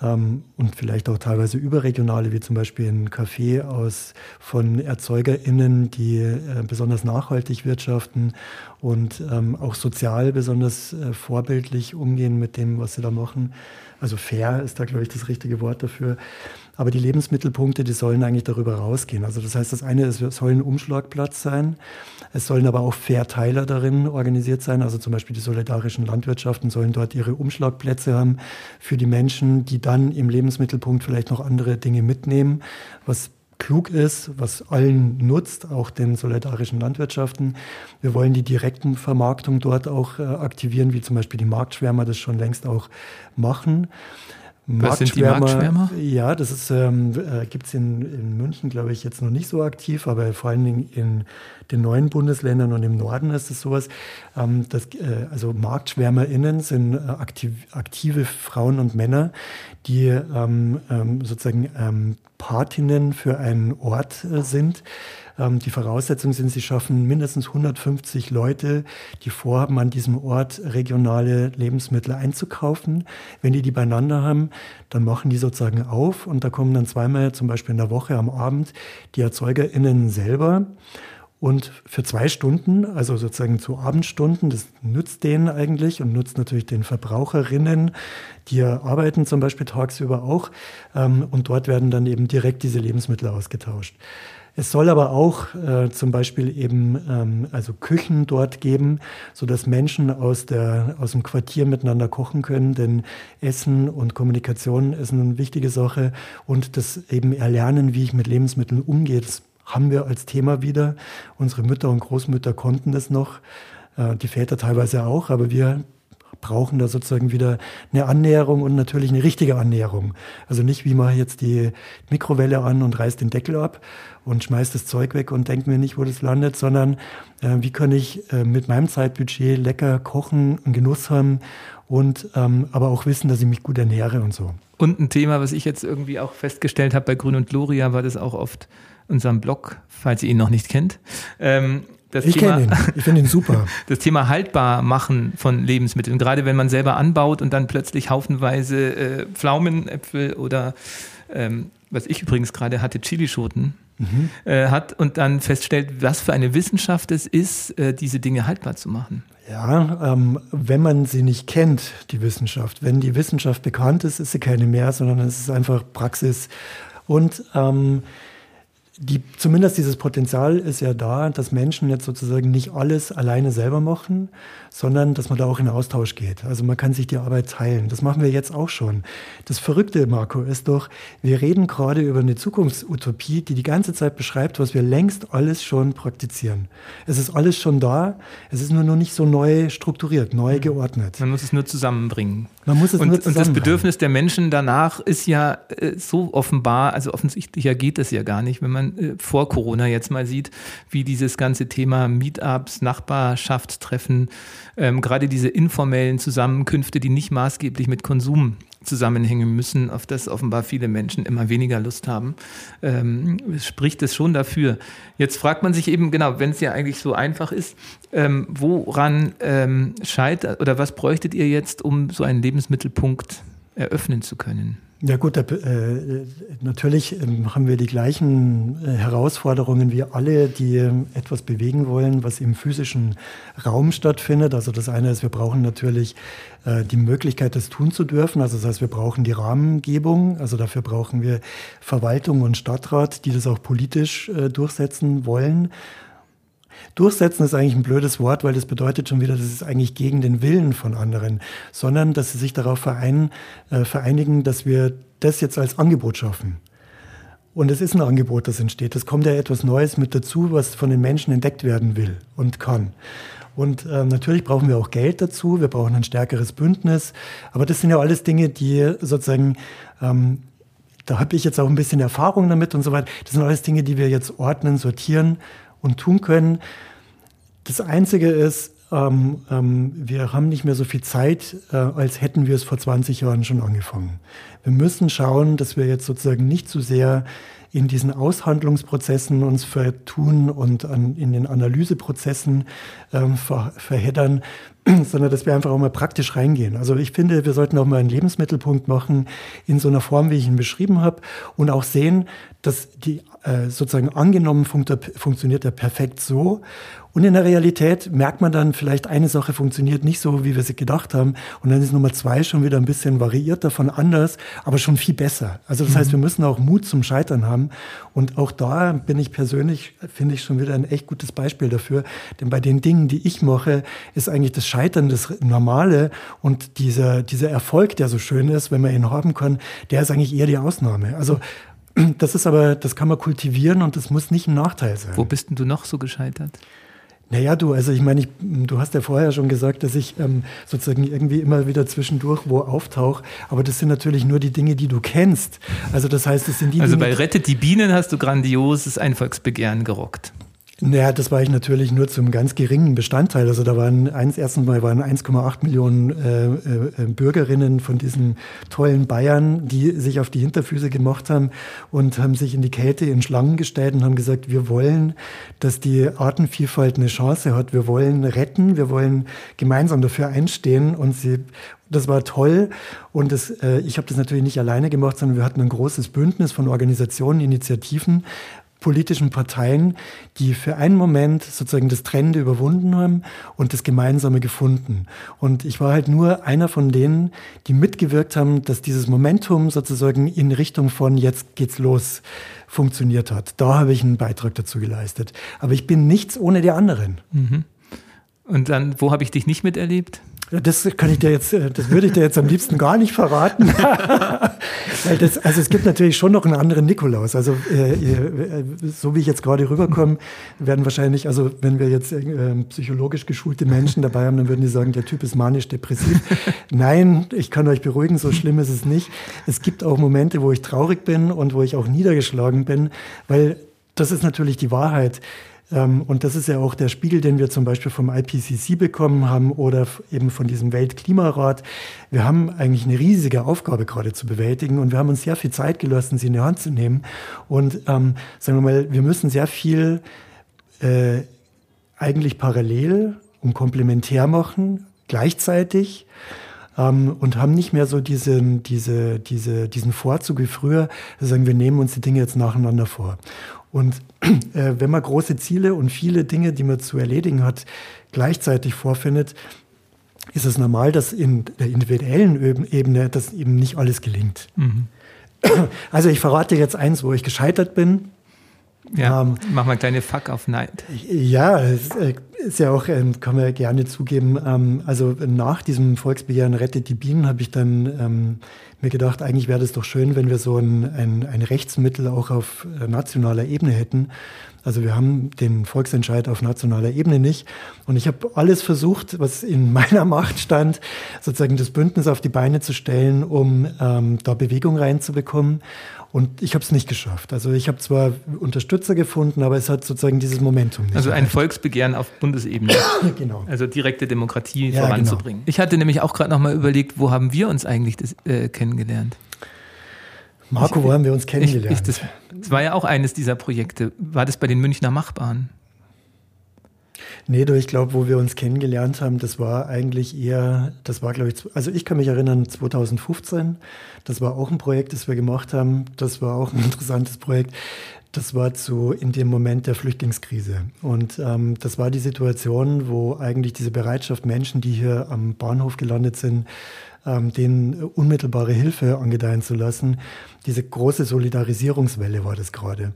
ähm, und vielleicht auch teilweise überregionale, wie zum Beispiel ein Café aus von ErzeugerInnen, die äh, besonders nachhaltig wirtschaften und ähm, auch sozial besonders äh, vorbildlich umgehen mit dem, was sie da machen. Also fair ist da, glaube ich, das richtige Wort dafür. Aber die Lebensmittelpunkte, die sollen eigentlich darüber rausgehen. Also das heißt, das eine ist, es soll ein Umschlagplatz sein. Es sollen aber auch Verteiler darin organisiert sein. Also zum Beispiel die solidarischen Landwirtschaften sollen dort ihre Umschlagplätze haben für die Menschen, die dann im Lebensmittelpunkt vielleicht noch andere Dinge mitnehmen, was klug ist, was allen nutzt, auch den solidarischen Landwirtschaften. Wir wollen die direkten Vermarktung dort auch äh, aktivieren, wie zum Beispiel die Marktschwärmer das schon längst auch machen. Was sind die Marktschwärmer? Ja, das ist, ähm, äh, gibt es in, in München, glaube ich, jetzt noch nicht so aktiv, aber vor allen Dingen in den neuen Bundesländern und im Norden ist es sowas. Ähm, das, äh, also MarktschwärmerInnen sind äh, aktiv, aktive Frauen und Männer, die ähm, ähm, sozusagen ähm, Patinnen für einen Ort äh, sind ähm, die Voraussetzungen sind, sie schaffen mindestens 150 Leute, die vorhaben, an diesem Ort regionale Lebensmittel einzukaufen. Wenn die die beieinander haben, dann machen die sozusagen auf und da kommen dann zweimal zum Beispiel in der Woche am Abend die ErzeugerInnen selber. Und für zwei Stunden, also sozusagen zu Abendstunden, das nützt denen eigentlich und nützt natürlich den Verbraucherinnen, die arbeiten zum Beispiel tagsüber auch. Ähm, und dort werden dann eben direkt diese Lebensmittel ausgetauscht. Es soll aber auch äh, zum Beispiel eben ähm, also Küchen dort geben, so dass Menschen aus, der, aus dem Quartier miteinander kochen können. Denn Essen und Kommunikation ist eine wichtige Sache und das eben erlernen, wie ich mit Lebensmitteln umgehe. Das haben wir als Thema wieder. Unsere Mütter und Großmütter konnten das noch, äh, die Väter teilweise auch, aber wir brauchen da sozusagen wieder eine Annäherung und natürlich eine richtige Annäherung. Also nicht, wie man jetzt die Mikrowelle an und reißt den Deckel ab und schmeißt das Zeug weg und denkt mir nicht, wo das landet, sondern äh, wie kann ich äh, mit meinem Zeitbudget lecker kochen, einen Genuss haben und ähm, aber auch wissen, dass ich mich gut ernähre und so. Und ein Thema, was ich jetzt irgendwie auch festgestellt habe bei Grün und Gloria, war das auch oft unserem Blog, falls ihr ihn noch nicht kennt. Ähm, das ich kenne ihn. Ich finde ihn super. *laughs* Das Thema haltbar machen von Lebensmitteln, gerade wenn man selber anbaut und dann plötzlich haufenweise äh, Pflaumenäpfel oder ähm, was ich übrigens gerade hatte, Chilischoten mhm. äh, hat und dann feststellt, was für eine Wissenschaft es ist, äh, diese Dinge haltbar zu machen. Ja, ähm, wenn man sie nicht kennt, die Wissenschaft, wenn die Wissenschaft bekannt ist, ist sie keine mehr, sondern es ist einfach Praxis. Und ähm, die, zumindest dieses Potenzial ist ja da, dass Menschen jetzt sozusagen nicht alles alleine selber machen, sondern dass man da auch in Austausch geht. Also man kann sich die Arbeit teilen. Das machen wir jetzt auch schon. Das Verrückte, Marco, ist doch, wir reden gerade über eine Zukunftsutopie, die die ganze Zeit beschreibt, was wir längst alles schon praktizieren. Es ist alles schon da, es ist nur noch nicht so neu strukturiert, neu geordnet. Man muss es nur zusammenbringen. Man muss es und. Und das Bedürfnis der Menschen danach ist ja äh, so offenbar, also offensichtlicher geht es ja gar nicht, wenn man man äh, vor Corona jetzt mal sieht, wie dieses ganze Thema Meetups, Nachbarschaftstreffen, ähm, gerade diese informellen Zusammenkünfte, die nicht maßgeblich mit Konsum zusammenhängen müssen, auf das offenbar viele Menschen immer weniger Lust haben, ähm, spricht es schon dafür. Jetzt fragt man sich eben, genau, wenn es ja eigentlich so einfach ist, ähm, woran ähm, scheitert oder was bräuchtet ihr jetzt, um so einen Lebensmittelpunkt eröffnen zu können? Ja gut, äh, natürlich ähm, haben wir die gleichen äh, Herausforderungen wie alle, die ähm, etwas bewegen wollen, was im physischen Raum stattfindet. Also das eine ist, wir brauchen natürlich äh, die Möglichkeit, das tun zu dürfen. Also das heißt, wir brauchen die Rahmengebung. Also dafür brauchen wir Verwaltung und Stadtrat, die das auch politisch äh, durchsetzen wollen. Durchsetzen ist eigentlich ein blödes Wort, weil das bedeutet schon wieder, das ist eigentlich gegen den Willen von anderen, sondern dass sie sich darauf vereinen, äh, vereinigen, dass wir das jetzt als Angebot schaffen. Und es ist ein Angebot, das entsteht. Es kommt ja etwas Neues mit dazu, was von den Menschen entdeckt werden will und kann. Und äh, natürlich brauchen wir auch Geld dazu, wir brauchen ein stärkeres Bündnis. Aber das sind ja alles Dinge, die sozusagen, ähm, da habe ich jetzt auch ein bisschen Erfahrung damit und so weiter. Das sind alles Dinge, die wir jetzt ordnen, sortieren und tun können. Das Einzige ist, ähm, ähm, wir haben nicht mehr so viel Zeit, äh, als hätten wir es vor 20 Jahren schon angefangen. Wir müssen schauen, dass wir jetzt sozusagen nicht zu sehr in diesen Aushandlungsprozessen uns vertun und an, in den Analyseprozessen ähm, ver, verheddern, *clears throat* sondern dass wir einfach auch mal praktisch reingehen. Also ich finde, wir sollten auch mal einen Lebensmittelpunkt machen in so einer Form, wie ich ihn beschrieben habe und auch sehen, dass die äh, sozusagen angenommen funkt, funktioniert er perfekt so und in der Realität merkt man dann vielleicht, eine Sache funktioniert nicht so, wie wir sie gedacht haben. Und dann ist Nummer zwei schon wieder ein bisschen variiert davon anders, aber schon viel besser. Also das mhm. heißt, wir müssen auch Mut zum Scheitern haben. Und auch da bin ich persönlich, finde ich schon wieder ein echt gutes Beispiel dafür. Denn bei den Dingen, die ich mache, ist eigentlich das Scheitern das Normale. Und dieser, dieser Erfolg, der so schön ist, wenn man ihn haben kann, der ist eigentlich eher die Ausnahme. Also *clears throat* das ist aber, das kann man kultivieren und das muss nicht ein Nachteil sein. Wo bist denn du noch so gescheitert? Naja, du, also ich meine, ich, du hast ja vorher schon gesagt, dass ich ähm, sozusagen irgendwie immer wieder zwischendurch wo auftauche, aber das sind natürlich nur die Dinge, die du kennst. Also das heißt, es sind die Also bei Rettet die Bienen hast du grandioses Einvolksbegehren gerockt. Naja, das war ich natürlich nur zum ganz geringen Bestandteil. Also da waren eins, erstens mal waren 1,8 Millionen äh, äh, Bürgerinnen von diesen tollen Bayern, die sich auf die Hinterfüße gemacht haben und haben sich in die Kälte in Schlangen gestellt und haben gesagt, wir wollen, dass die Artenvielfalt eine Chance hat. Wir wollen retten, wir wollen gemeinsam dafür einstehen und sie das war toll und das, äh, ich habe das natürlich nicht alleine gemacht, sondern wir hatten ein großes Bündnis von Organisationen, Initiativen, politischen Parteien, die für einen Moment sozusagen das Trennende überwunden haben und das Gemeinsame gefunden. Und ich war halt nur einer von denen, die mitgewirkt haben, dass dieses Momentum sozusagen in Richtung von jetzt geht's los funktioniert hat. Da habe ich einen Beitrag dazu geleistet. Aber ich bin nichts ohne die anderen. Mhm. Und dann, wo habe ich dich nicht miterlebt? Das kann ich dir jetzt, äh, das würde ich dir jetzt am liebsten gar nicht verraten. *laughs* Das, also es gibt natürlich schon noch einen anderen Nikolaus. Also äh, äh, so wie ich jetzt gerade rüberkomme, werden wahrscheinlich, also wenn wir jetzt äh, psychologisch geschulte Menschen dabei haben, dann würden die sagen, der Typ ist manisch-depressiv. *laughs* Nein, ich kann euch beruhigen, so schlimm ist es nicht. Es gibt auch Momente, wo ich traurig bin und wo ich auch niedergeschlagen bin, weil das ist natürlich die Wahrheit. Ähm, und das ist ja auch der Spiegel, den wir zum Beispiel vom IPCC bekommen haben oder eben von diesem Weltklimarat. Wir haben eigentlich eine riesige Aufgabe gerade zu bewältigen und wir haben uns sehr viel Zeit gelassen, sie in die Hand zu nehmen. Und ähm, sagen wir mal, wir müssen sehr viel äh, eigentlich parallel und komplementär machen, gleichzeitig ähm, und haben nicht mehr so diesen, diese, diese, diesen Vorzug wie früher, sagen wir nehmen uns die Dinge jetzt nacheinander vor. Und äh, wenn man große Ziele und viele Dinge, die man zu erledigen hat, gleichzeitig vorfindet, ist es normal, dass in der individuellen Ebene das eben nicht alles gelingt. Mhm. Also ich verrate jetzt eins, wo ich gescheitert bin. Ja, ähm, mach mal eine kleine Fuck auf Night. Ja, äh, ist ja auch, ähm, kann man gerne zugeben, ähm, also nach diesem Volksbegehren Rettet die Bienen habe ich dann ähm, mir gedacht, eigentlich wäre das doch schön, wenn wir so ein, ein, ein Rechtsmittel auch auf äh, nationaler Ebene hätten. Also wir haben den Volksentscheid auf nationaler Ebene nicht. Und ich habe alles versucht, was in *laughs* meiner Macht stand, sozusagen das Bündnis auf die Beine zu stellen, um ähm, da Bewegung reinzubekommen. Und ich habe es nicht geschafft. Also ich habe zwar Unterstützer gefunden, aber es hat sozusagen dieses Momentum nicht. Also ein Volksbegehren auf Bundesebene. *coughs* genau. Also direkte Demokratie ja, voranzubringen. Genau. Ich hatte nämlich auch gerade noch mal überlegt, wo haben wir uns eigentlich das, äh, kennengelernt? Marco, ich, wo haben wir uns kennengelernt? Ich, das, das, war ja auch eines dieser Projekte. War das bei den Münchner Machbaren? Nee, du, ich glaube, wo wir uns kennengelernt haben, das war eigentlich eher, das war, glaube ich, also ich kann mich erinnern, 2015. Das war auch ein Projekt, das wir gemacht haben. Das war auch ein *laughs* interessantes Projekt. Das war zu in dem Moment der Flüchtlingskrise. Und ähm, das war die Situation, wo eigentlich diese Bereitschaft Menschen, die hier am Bahnhof gelandet sind, ähm, denen unmittelbare Hilfe angedeihen zu lassen. Diese große Solidarisierungswelle war das gerade.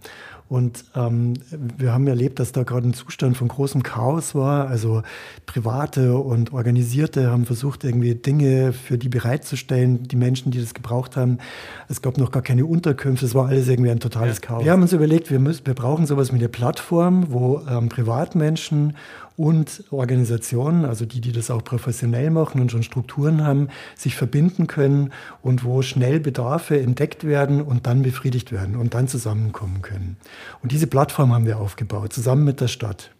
Und ähm, wir haben erlebt, dass da gerade ein Zustand von großem Chaos war. Also Private und Organisierte haben versucht, irgendwie Dinge für die bereitzustellen, die Menschen, die das gebraucht haben. Es gab noch gar keine Unterkünfte, es war alles irgendwie ein totales ja. Chaos. Wir haben uns überlegt, wir, müssen, wir brauchen sowas wie eine Plattform, wo ähm, Privatmenschen und Organisationen, also die, die das auch professionell machen und schon Strukturen haben, sich verbinden können und wo schnell Bedarfe entdeckt werden und dann befriedigt werden und dann zusammenkommen können. Und diese Plattform haben wir aufgebaut, zusammen mit der Stadt.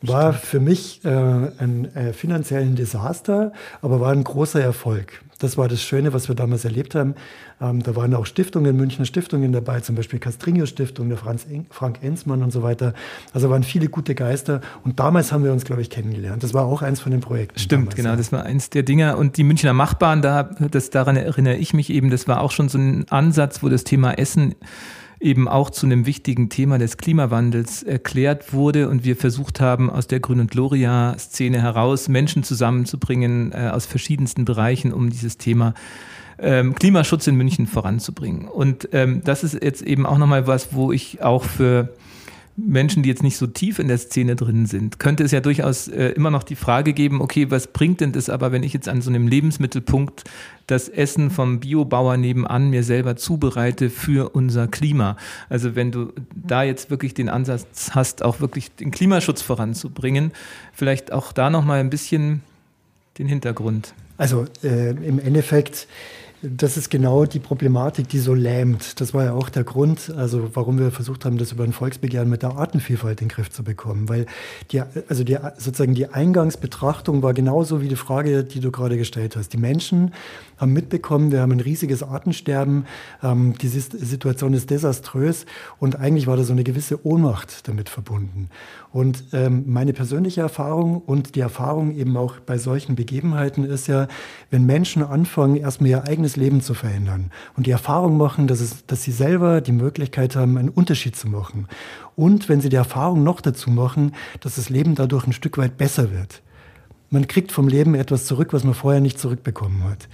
War für mich äh, ein äh, finanziellen Desaster, aber war ein großer Erfolg. Das war das Schöne, was wir damals erlebt haben. Ähm, da waren auch Stiftungen, Münchner Stiftungen dabei, zum Beispiel Castrinho Stiftung, der Franz en Frank Enzmann und so weiter. Also waren viele gute Geister. Und damals haben wir uns, glaube ich, kennengelernt. Das war auch eins von den Projekten. Stimmt, damals, genau. Ja. Das war eins der Dinge. Und die Münchner Machbahn, da, das, daran erinnere ich mich eben, das war auch schon so ein Ansatz, wo das Thema Essen eben auch zu einem wichtigen Thema des Klimawandels erklärt wurde und wir versucht haben, aus der Grün- und Gloria-Szene heraus Menschen zusammenzubringen äh, aus verschiedensten Bereichen, um dieses Thema ähm, Klimaschutz in München voranzubringen. Und ähm, das ist jetzt eben auch nochmal was, wo ich auch für Menschen, die jetzt nicht so tief in der Szene drin sind, könnte es ja durchaus äh, immer noch die Frage geben, okay, was bringt denn das aber, wenn ich jetzt an so einem Lebensmittelpunkt das Essen vom Biobauer nebenan mir selber zubereite für unser Klima? Also wenn du da jetzt wirklich den Ansatz hast, auch wirklich den Klimaschutz voranzubringen, vielleicht auch da nochmal ein bisschen den Hintergrund. Also äh, im Endeffekt das ist genau die Problematik, die so lähmt. Das war ja auch der Grund, also warum wir versucht haben, das über ein Volksbegehren mit der Artenvielfalt in den Griff zu bekommen. Weil die, also die, sozusagen die Eingangsbetrachtung war genauso wie die Frage, die du gerade gestellt hast. Die Menschen haben mitbekommen, wir haben ein riesiges Artensterben, ähm, die Situation ist desaströs und eigentlich war da so eine gewisse Ohnmacht damit verbunden. Und ähm, meine persönliche Erfahrung und die Erfahrung eben auch bei solchen Begebenheiten ist ja, wenn Menschen anfangen, erstmal ihr eigenes Leben zu verändern und die Erfahrung machen, dass, es, dass sie selber die Möglichkeit haben, einen Unterschied zu machen. Und wenn sie die Erfahrung noch dazu machen, dass das Leben dadurch ein Stück weit besser wird. Man kriegt vom Leben etwas zurück, was man vorher nicht zurückbekommen hat.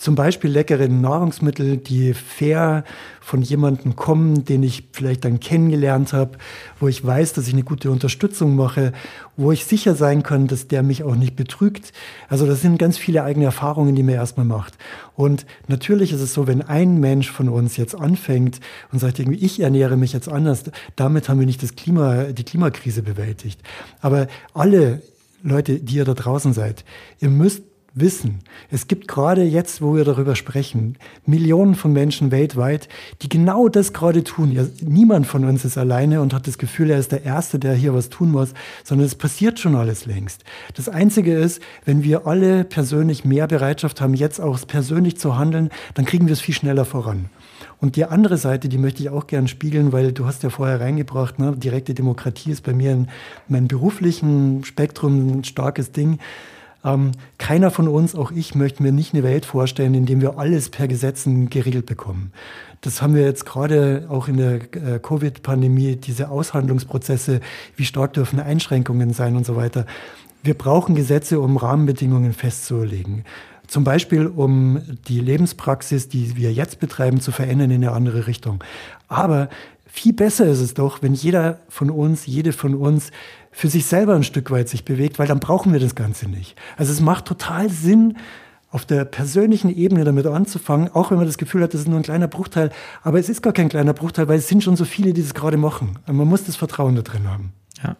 Zum Beispiel leckere Nahrungsmittel, die fair von jemandem kommen, den ich vielleicht dann kennengelernt habe, wo ich weiß, dass ich eine gute Unterstützung mache, wo ich sicher sein kann, dass der mich auch nicht betrügt. Also das sind ganz viele eigene Erfahrungen, die man erstmal macht. Und natürlich ist es so, wenn ein Mensch von uns jetzt anfängt und sagt irgendwie, ich ernähre mich jetzt anders, damit haben wir nicht das Klima, die Klimakrise bewältigt. Aber alle Leute, die ihr da draußen seid, ihr müsst wissen, es gibt gerade jetzt, wo wir darüber sprechen, Millionen von Menschen weltweit, die genau das gerade tun. Ja, niemand von uns ist alleine und hat das Gefühl, er ist der Erste, der hier was tun muss, sondern es passiert schon alles längst. Das Einzige ist, wenn wir alle persönlich mehr Bereitschaft haben, jetzt auch persönlich zu handeln, dann kriegen wir es viel schneller voran. Und die andere Seite, die möchte ich auch gern spiegeln, weil du hast ja vorher reingebracht, ne, direkte Demokratie ist bei mir in meinem beruflichen Spektrum ein starkes Ding. Ähm, keiner von uns, auch ich, möchte mir nicht eine Welt vorstellen, in der wir alles per Gesetzen geregelt bekommen. Das haben wir jetzt gerade auch in der äh, Covid-Pandemie, diese Aushandlungsprozesse, wie stark dürfen Einschränkungen sein und so weiter. Wir brauchen Gesetze, um Rahmenbedingungen festzulegen. Zum Beispiel, um die Lebenspraxis, die wir jetzt betreiben, zu verändern in eine andere Richtung. Aber viel besser ist es doch, wenn jeder von uns, jede von uns für sich selber ein Stück weit sich bewegt, weil dann brauchen wir das Ganze nicht. Also es macht total Sinn, auf der persönlichen Ebene damit anzufangen, auch wenn man das Gefühl hat, das ist nur ein kleiner Bruchteil. Aber es ist gar kein kleiner Bruchteil, weil es sind schon so viele, die das gerade machen. Und man muss das Vertrauen da drin haben. Ja.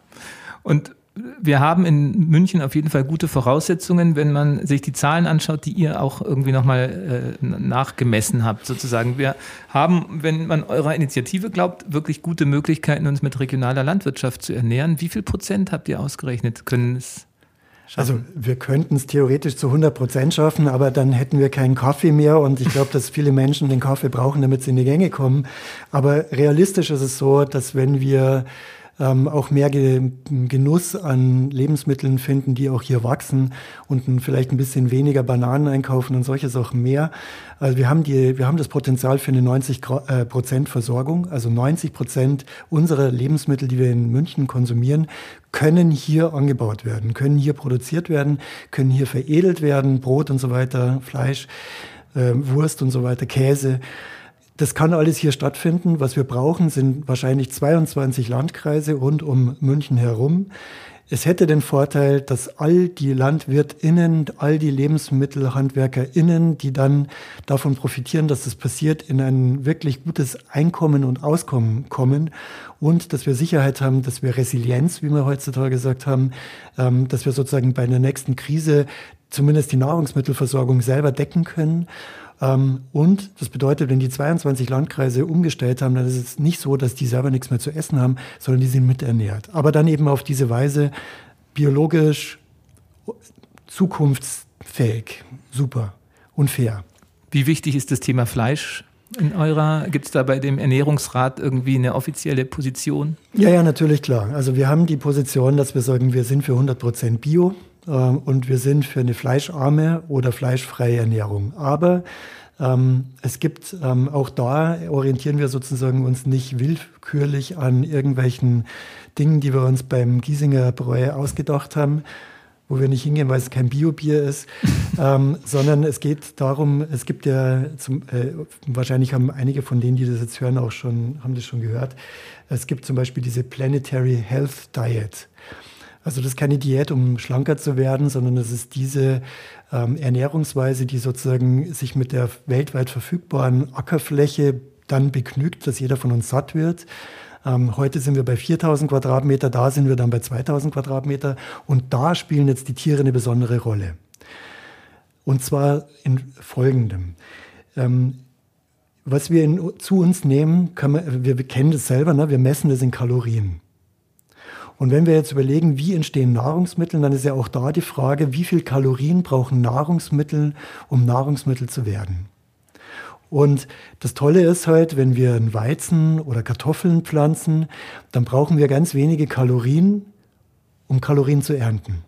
Und wir haben in München auf jeden Fall gute Voraussetzungen, wenn man sich die Zahlen anschaut, die ihr auch irgendwie nochmal äh, nachgemessen habt, sozusagen. Wir haben, wenn man eurer Initiative glaubt, wirklich gute Möglichkeiten, uns mit regionaler Landwirtschaft zu ernähren. Wie viel Prozent habt ihr ausgerechnet? Können es. Also wir könnten es theoretisch zu 100 Prozent schaffen, aber dann hätten wir keinen Kaffee mehr und ich glaube, dass viele Menschen den Kaffee brauchen, damit sie in die Gänge kommen. Aber realistisch ist es so, dass wenn wir ähm, auch mehr Ge Genuss an Lebensmitteln finden, die auch hier wachsen und vielleicht ein bisschen weniger Bananen einkaufen und solche Sachen mehr. Also wir haben, die, wir haben das Potenzial für eine 90 äh, Prozent Versorgung. Also 90 Prozent unserer Lebensmittel, die wir in München konsumieren, können hier angebaut werden, können hier produziert werden, können hier veredelt werden, Brot und so weiter, Fleisch, äh, Wurst und so weiter, Käse. Das kann alles hier stattfinden. Was wir brauchen, sind wahrscheinlich 22 Landkreise rund um München herum. Es hätte den Vorteil, dass all die LandwirtInnen, all die LebensmittelhandwerkerInnen, die dann davon profitieren, dass das passiert, in ein wirklich gutes Einkommen und Auskommen kommen und dass wir Sicherheit haben, dass wir Resilienz, wie wir heutzutage gesagt haben, ähm, dass wir sozusagen bei einer nächsten Krise zumindest die Nahrungsmittelversorgung selber decken können. Ähm, und das bedeutet, wenn die 22 Landkreise umgestellt haben, dann ist es nicht so, dass die selber nichts mehr zu essen haben, sondern die sind miternährt. Aber dann eben auf diese Weise biologisch zukunftsfähig, super und fair. Wie wichtig ist das Thema Fleisch in eurer, gibt es da bei dem Ernährungsrat irgendwie eine offizielle Position? Ja, ja, natürlich klar. Also wir haben die Position, dass wir sagen, wir sind für 100 Prozent Bio. Ähm, und wir sind für eine fleischarme oder fleischfreie Ernährung. Aber ähm, es gibt ähm, auch da orientieren wir sozusagen uns nicht willkürlich an irgendwelchen Dingen, die wir uns beim Giesinger Bräu ausgedacht haben, wo wir nicht hingehen, weil es kein Biobier ist, *laughs* ähm, sondern es geht darum, es gibt ja, zum, äh, wahrscheinlich haben einige von denen, die das jetzt hören, auch schon, haben das schon gehört, es gibt zum Beispiel diese Planetary Health Diet. Also das ist keine Diät, um schlanker zu werden, sondern es ist diese ähm, Ernährungsweise, die sozusagen sich mit der weltweit verfügbaren Ackerfläche dann begnügt, dass jeder von uns satt wird. Ähm, heute sind wir bei 4000 Quadratmeter, da sind wir dann bei 2000 Quadratmeter und da spielen jetzt die Tiere eine besondere Rolle. Und zwar in folgendem. Ähm, was wir in, zu uns nehmen, man, wir, wir kennen das selber, ne? wir messen das in Kalorien. Und wenn wir jetzt überlegen, wie entstehen Nahrungsmittel, dann ist ja auch da die Frage, wie viel Kalorien brauchen Nahrungsmittel, um Nahrungsmittel zu werden. Und das Tolle ist halt, wenn wir einen Weizen oder Kartoffeln pflanzen, dann brauchen wir ganz wenige Kalorien, um Kalorien zu ernten.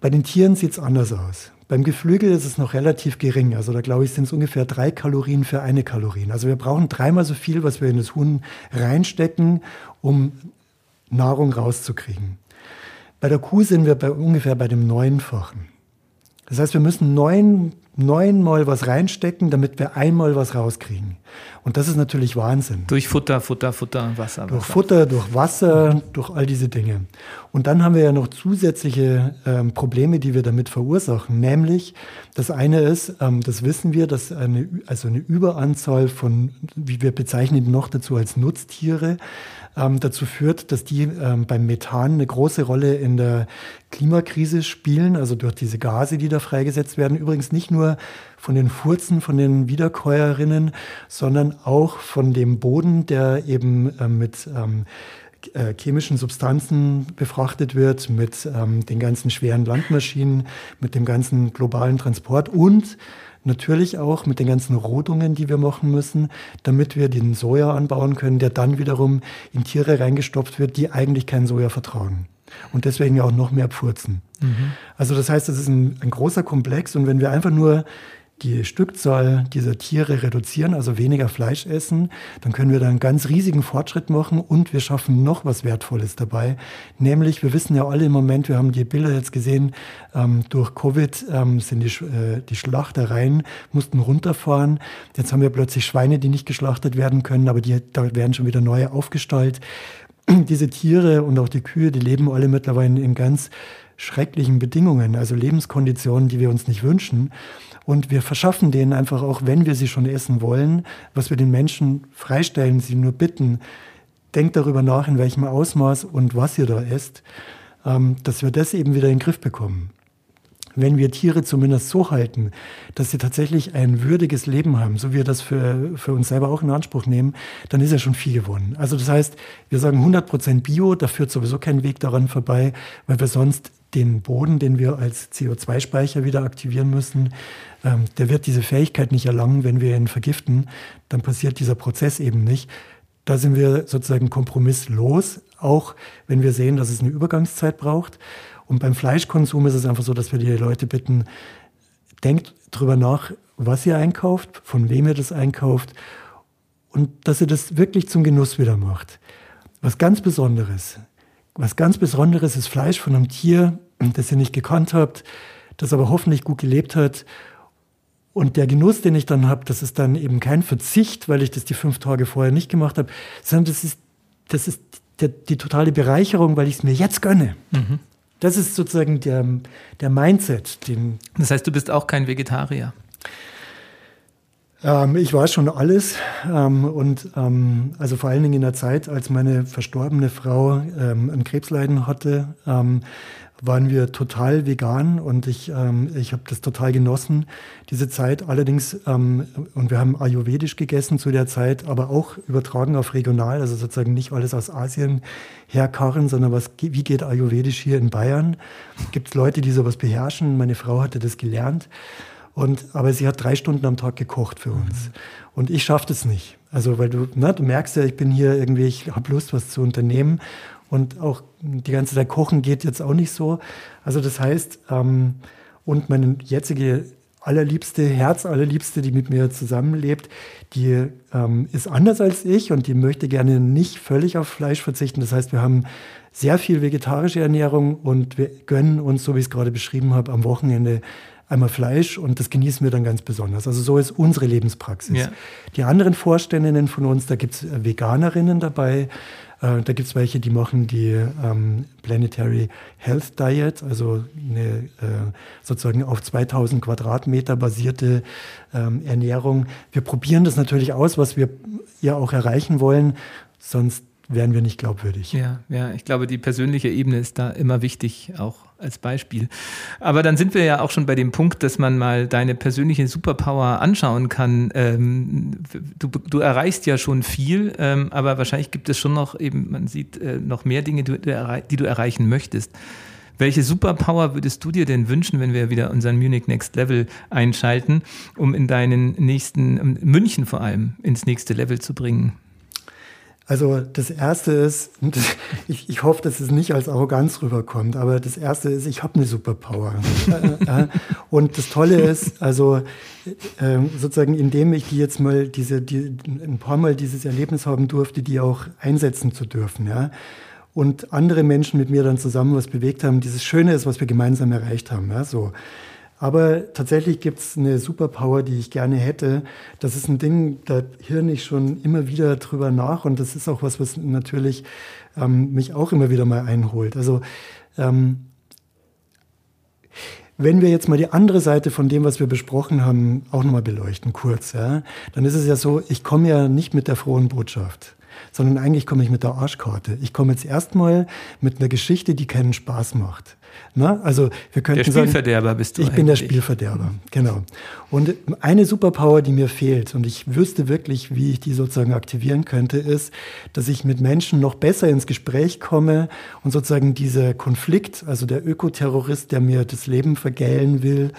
Bei den Tieren sieht es anders aus. Beim Geflügel ist es noch relativ gering. Also da glaube ich, sind es ungefähr drei Kalorien für eine Kalorien. Also wir brauchen dreimal so viel, was wir in das Huhn reinstecken, um Nahrung rauszukriegen. Bei der Kuh sind wir bei ungefähr bei dem Neunfachen. Das heißt, wir müssen neun neunmal was reinstecken, damit wir einmal was rauskriegen. Und das ist natürlich Wahnsinn. Durch Futter, Futter, Futter, Wasser. Durch Wasser. Futter, durch Wasser, durch all diese Dinge. Und dann haben wir ja noch zusätzliche ähm, Probleme, die wir damit verursachen. Nämlich, das eine ist, ähm, das wissen wir, dass eine, also eine Überanzahl von, wie wir bezeichnen noch dazu als Nutztiere, ähm, dazu führt, dass die ähm, beim Methan eine große Rolle in der Klimakrise spielen, also durch diese Gase, die da freigesetzt werden. Übrigens nicht nur von den Furzen, von den Wiederkäuerinnen, sondern auch von dem Boden, der eben äh, mit ähm, äh, chemischen Substanzen befrachtet wird, mit ähm, den ganzen schweren Landmaschinen, mit dem ganzen globalen Transport und Natürlich auch mit den ganzen Rodungen, die wir machen müssen, damit wir den Soja anbauen können, der dann wiederum in Tiere reingestopft wird, die eigentlich kein Soja vertragen. Und deswegen ja auch noch mehr pfurzen. Mhm. Also das heißt, das ist ein, ein großer Komplex. Und wenn wir einfach nur die Stückzahl dieser Tiere reduzieren, also weniger Fleisch essen, dann können wir da einen ganz riesigen Fortschritt machen und wir schaffen noch was Wertvolles dabei. Nämlich, wir wissen ja alle im Moment, wir haben die Bilder jetzt gesehen, ähm, durch Covid ähm, sind die, äh, die Schlachtereien, mussten runterfahren. Jetzt haben wir plötzlich Schweine, die nicht geschlachtet werden können, aber die, da werden schon wieder neue aufgestallt. *clears throat* Diese Tiere und auch die Kühe, die leben alle mittlerweile in ganz schrecklichen Bedingungen, also Lebenskonditionen, die wir uns nicht wünschen. Und wir verschaffen denen einfach auch, wenn wir sie schon essen wollen, was wir den Menschen freistellen, sie nur bitten, denkt darüber nach, in welchem Ausmaß und was ihr da esst, ähm, dass wir das eben wieder in den Griff bekommen. Wenn wir Tiere zumindest so halten, dass sie tatsächlich ein würdiges Leben haben, so wie wir das für, für uns selber auch in Anspruch nehmen, dann ist ja schon viel gewonnen. Also das heißt, wir sagen 100% Bio, da führt sowieso kein Weg daran vorbei, weil wir sonst den Boden, den wir als CO2-Speicher wieder aktivieren müssen, ähm, der wird diese Fähigkeit nicht erlangen, wenn wir ihn vergiften. Dann passiert dieser Prozess eben nicht. Da sind wir sozusagen kompromisslos, auch wenn wir sehen, dass es eine Übergangszeit braucht. Und beim Fleischkonsum ist es einfach so, dass wir die Leute bitten, denkt drüber nach, was ihr einkauft, von wem ihr das einkauft und dass ihr das wirklich zum Genuss wieder macht. Was ganz Besonderes was ganz Besonderes ist Fleisch von einem Tier, das ihr nicht gekannt habt, das aber hoffentlich gut gelebt hat. Und der Genuss, den ich dann habe, das ist dann eben kein Verzicht, weil ich das die fünf Tage vorher nicht gemacht habe, sondern das ist, das ist der, die totale Bereicherung, weil ich es mir jetzt gönne. Mhm. Das ist sozusagen der, der Mindset. Den das heißt, du bist auch kein Vegetarier. Ähm, ich war schon alles ähm, und ähm, also vor allen Dingen in der Zeit, als meine verstorbene Frau ähm, ein Krebsleiden hatte, ähm, waren wir total vegan und ich, ähm, ich habe das total genossen, diese Zeit. Allerdings, ähm, und wir haben ayurvedisch gegessen zu der Zeit, aber auch übertragen auf regional, also sozusagen nicht alles aus Asien herkarren, sondern was, wie geht ayurvedisch hier in Bayern? Gibt es Leute, die sowas beherrschen? Meine Frau hatte das gelernt. Und, aber sie hat drei Stunden am Tag gekocht für uns. Mhm. Und ich schaffe das nicht. Also, weil du, na, du merkst ja, ich bin hier irgendwie, ich habe Lust, was zu unternehmen. Und auch die ganze Zeit kochen geht jetzt auch nicht so. Also, das heißt, ähm, und meine jetzige allerliebste, Herzallerliebste, die mit mir zusammenlebt, die ähm, ist anders als ich und die möchte gerne nicht völlig auf Fleisch verzichten. Das heißt, wir haben sehr viel vegetarische Ernährung und wir gönnen uns, so wie ich es gerade beschrieben habe, am Wochenende einmal Fleisch und das genießen wir dann ganz besonders. Also so ist unsere Lebenspraxis. Ja. Die anderen Vorständinnen von uns, da gibt es äh, Veganerinnen dabei, äh, da gibt es welche, die machen die ähm, Planetary Health Diet, also eine äh, sozusagen auf 2000 Quadratmeter basierte ähm, Ernährung. Wir probieren das natürlich aus, was wir ja auch erreichen wollen, sonst wären wir nicht glaubwürdig. Ja, ja, ich glaube, die persönliche Ebene ist da immer wichtig, auch als Beispiel. Aber dann sind wir ja auch schon bei dem Punkt, dass man mal deine persönliche Superpower anschauen kann. Ähm, du, du, erreichst ja schon viel, ähm, aber wahrscheinlich gibt es schon noch eben, man sieht äh, noch mehr Dinge, die du, die du erreichen möchtest. Welche Superpower würdest du dir denn wünschen, wenn wir wieder unseren Munich Next Level einschalten, um in deinen nächsten, München vor allem, ins nächste Level zu bringen? Also das Erste ist, ich, ich hoffe, dass es nicht als Arroganz rüberkommt, aber das Erste ist, ich habe eine Superpower. *laughs* Und das Tolle ist, also ähm, sozusagen, indem ich die jetzt mal diese, die, ein paar Mal dieses Erlebnis haben durfte, die auch einsetzen zu dürfen, ja, und andere Menschen mit mir dann zusammen was bewegt haben, dieses Schöne ist, was wir gemeinsam erreicht haben, ja, so. Aber tatsächlich gibt es eine Superpower, die ich gerne hätte. Das ist ein Ding, da hirne ich schon immer wieder drüber nach und das ist auch was, was natürlich ähm, mich auch immer wieder mal einholt. Also ähm, wenn wir jetzt mal die andere Seite von dem, was wir besprochen haben, auch nochmal beleuchten, kurz, ja, dann ist es ja so, ich komme ja nicht mit der frohen Botschaft sondern eigentlich komme ich mit der Arschkarte. Ich komme jetzt erstmal mit einer Geschichte, die keinen Spaß macht. Na, also wir könnten der Spielverderber sagen, bist du. Ich eigentlich. bin der Spielverderber, genau. Und eine Superpower, die mir fehlt, und ich wüsste wirklich, wie ich die sozusagen aktivieren könnte, ist, dass ich mit Menschen noch besser ins Gespräch komme und sozusagen dieser Konflikt, also der Ökoterrorist, der mir das Leben vergällen will,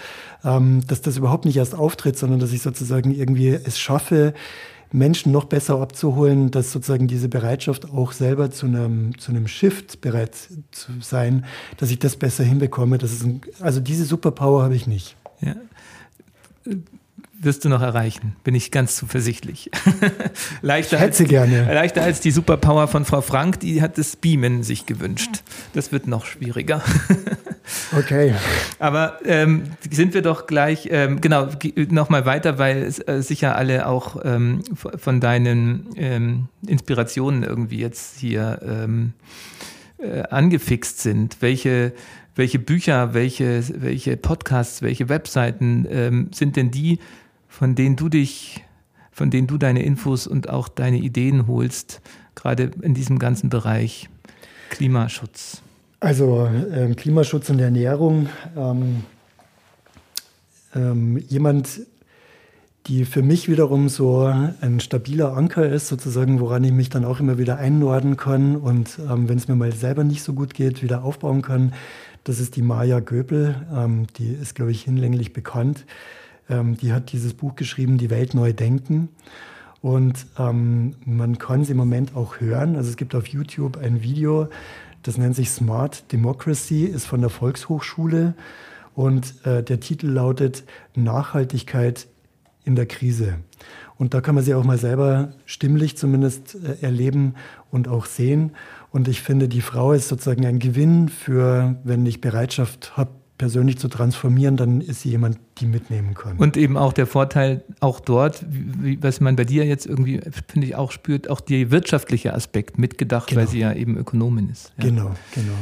ähm, dass das überhaupt nicht erst auftritt, sondern dass ich sozusagen irgendwie es schaffe, Menschen noch besser abzuholen, dass sozusagen diese Bereitschaft auch selber zu einem, zu einem Shift bereit zu sein, dass ich das besser hinbekomme. Das ist ein, also diese Superpower habe ich nicht. Ja wirst du noch erreichen, bin ich ganz zuversichtlich. *laughs* leichter, ich hätte als, gerne. leichter als die Superpower von Frau Frank, die hat das Beamen sich gewünscht. Das wird noch schwieriger. *laughs* okay. Aber ähm, sind wir doch gleich, ähm, genau, nochmal weiter, weil äh, sicher alle auch ähm, von deinen ähm, Inspirationen irgendwie jetzt hier ähm, äh, angefixt sind. Welche welche Bücher, welche, welche Podcasts, welche Webseiten ähm, sind denn die, von denen du dich, von denen du deine Infos und auch deine Ideen holst, gerade in diesem ganzen Bereich Klimaschutz? Also ähm, Klimaschutz und Ernährung. Ähm, ähm, jemand, die für mich wiederum so ein stabiler Anker ist, sozusagen, woran ich mich dann auch immer wieder einnorden kann und ähm, wenn es mir mal selber nicht so gut geht, wieder aufbauen kann. Das ist die Maja Göbel, ähm, die ist, glaube ich, hinlänglich bekannt. Ähm, die hat dieses Buch geschrieben, Die Welt neu denken. Und ähm, man kann sie im Moment auch hören. Also es gibt auf YouTube ein Video, das nennt sich Smart Democracy, ist von der Volkshochschule. Und äh, der Titel lautet Nachhaltigkeit in der Krise. Und da kann man sie auch mal selber stimmlich zumindest äh, erleben und auch sehen. Und ich finde, die Frau ist sozusagen ein Gewinn für, wenn ich Bereitschaft habe, persönlich zu transformieren, dann ist sie jemand, die mitnehmen kann. Und eben auch der Vorteil auch dort, wie, was man bei dir jetzt irgendwie, finde ich, auch spürt, auch der wirtschaftliche Aspekt mitgedacht, genau. weil sie ja eben Ökonomin ist. Ja. Genau, genau.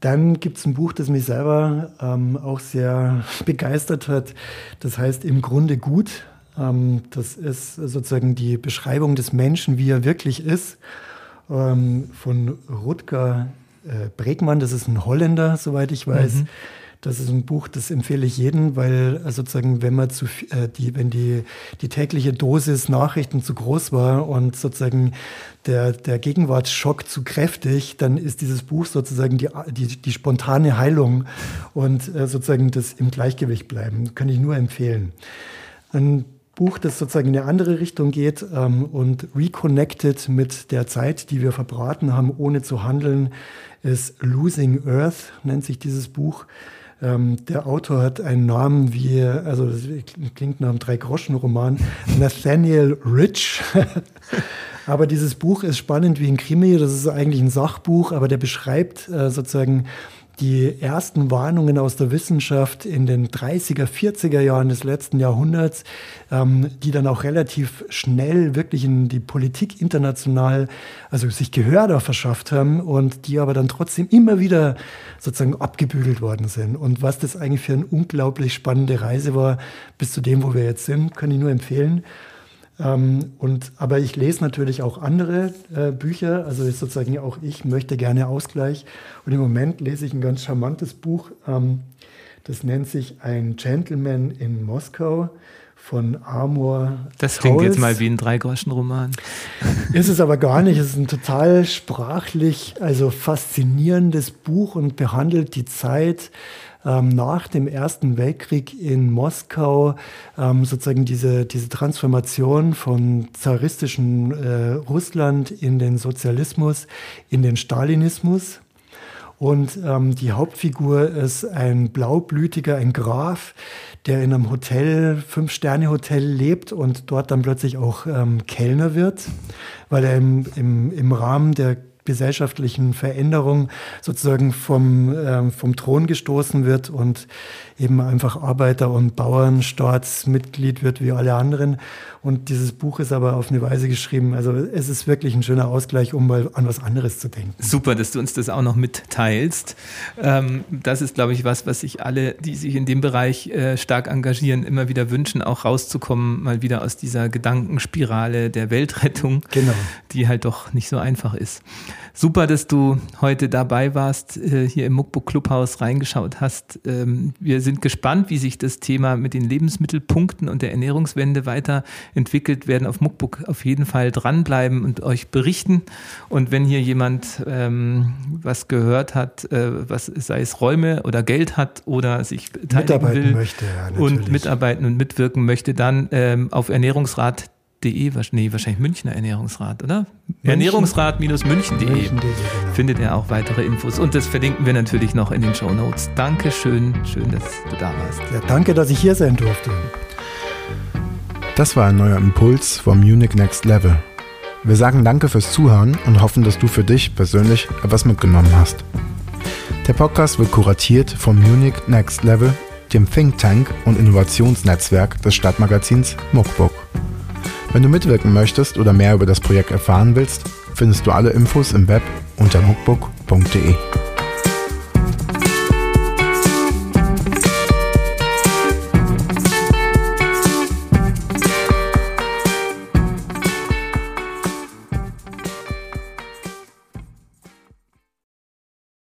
Dann gibt es ein Buch, das mich selber ähm, auch sehr *laughs* begeistert hat. Das heißt Im Grunde gut. Ähm, das ist sozusagen die Beschreibung des Menschen, wie er wirklich ist, ähm, von Rutger äh, Bregmann. Das ist ein Holländer, soweit ich weiß. Mhm. Das ist ein Buch, das empfehle ich jedem, weil äh, sozusagen, wenn man zu äh, die, wenn die, die tägliche Dosis Nachrichten zu groß war und sozusagen der, der Gegenwartsschock zu kräftig, dann ist dieses Buch sozusagen die, die, die spontane Heilung und äh, sozusagen das im Gleichgewicht bleiben. Kann ich nur empfehlen. Ein Buch, das sozusagen in eine andere Richtung geht ähm, und reconnected mit der Zeit, die wir verbraten haben, ohne zu handeln, ist Losing Earth, nennt sich dieses Buch. Ähm, der Autor hat einen Namen wie, also das klingt nach einem Drei-Groschen-Roman, Nathaniel Rich. *laughs* aber dieses Buch ist spannend wie ein Krimi, das ist eigentlich ein Sachbuch, aber der beschreibt äh, sozusagen die ersten Warnungen aus der Wissenschaft in den 30er, 40er Jahren des letzten Jahrhunderts, ähm, die dann auch relativ schnell wirklich in die Politik international, also sich Gehör da verschafft haben und die aber dann trotzdem immer wieder sozusagen abgebügelt worden sind. Und was das eigentlich für eine unglaublich spannende Reise war, bis zu dem, wo wir jetzt sind, kann ich nur empfehlen. Ähm, und, aber ich lese natürlich auch andere äh, Bücher, also sozusagen auch ich möchte gerne Ausgleich. Und im Moment lese ich ein ganz charmantes Buch, ähm, das nennt sich Ein Gentleman in Moskau von Amor. Das klingt Pauls. jetzt mal wie ein Dreigroschen-Roman. *laughs* Ist es aber gar nicht. Es ist ein total sprachlich, also faszinierendes Buch und behandelt die Zeit ähm, nach dem Ersten Weltkrieg in Moskau ähm, sozusagen diese, diese Transformation von zaristischen äh, Russland in den Sozialismus, in den Stalinismus. Und ähm, die Hauptfigur ist ein blaublütiger, ein Graf, der in einem Hotel, Fünf-Sterne-Hotel lebt und dort dann plötzlich auch ähm, Kellner wird, weil er im, im, im Rahmen der gesellschaftlichen Veränderung sozusagen vom, ähm, vom Thron gestoßen wird. Und eben einfach Arbeiter- und Bauernstaatsmitglied wird wie alle anderen. Und dieses Buch ist aber auf eine Weise geschrieben, also es ist wirklich ein schöner Ausgleich, um mal an was anderes zu denken. Super, dass du uns das auch noch mitteilst. Ähm, das ist, glaube ich, was, was sich alle, die sich in dem Bereich äh, stark engagieren, immer wieder wünschen, auch rauszukommen, mal wieder aus dieser Gedankenspirale der Weltrettung, genau. die halt doch nicht so einfach ist. Super, dass du heute dabei warst, äh, hier im Muckbook Clubhaus reingeschaut hast. Ähm, wir sind gespannt, wie sich das Thema mit den Lebensmittelpunkten und der Ernährungswende weiterentwickelt werden. Auf Muckbook auf jeden Fall dranbleiben und euch berichten. Und wenn hier jemand ähm, was gehört hat, äh, was sei es Räume oder Geld hat oder sich beteiligen will möchte, ja, und mitarbeiten und mitwirken möchte, dann ähm, auf Ernährungsrat Nee, wahrscheinlich Münchner Ernährungsrat, oder? Ernährungsrat-münchen.de München genau. findet ihr auch weitere Infos. Und das verlinken wir natürlich noch in den Show Notes. Dankeschön, schön, dass du da warst. Ja, danke, dass ich hier sein durfte. Das war ein neuer Impuls vom Munich Next Level. Wir sagen danke fürs Zuhören und hoffen, dass du für dich persönlich etwas mitgenommen hast. Der Podcast wird kuratiert vom Munich Next Level, dem Think Tank und Innovationsnetzwerk des Stadtmagazins Muckbook. Wenn du mitwirken möchtest oder mehr über das Projekt erfahren willst, findest du alle Infos im Web unter muckbook.de.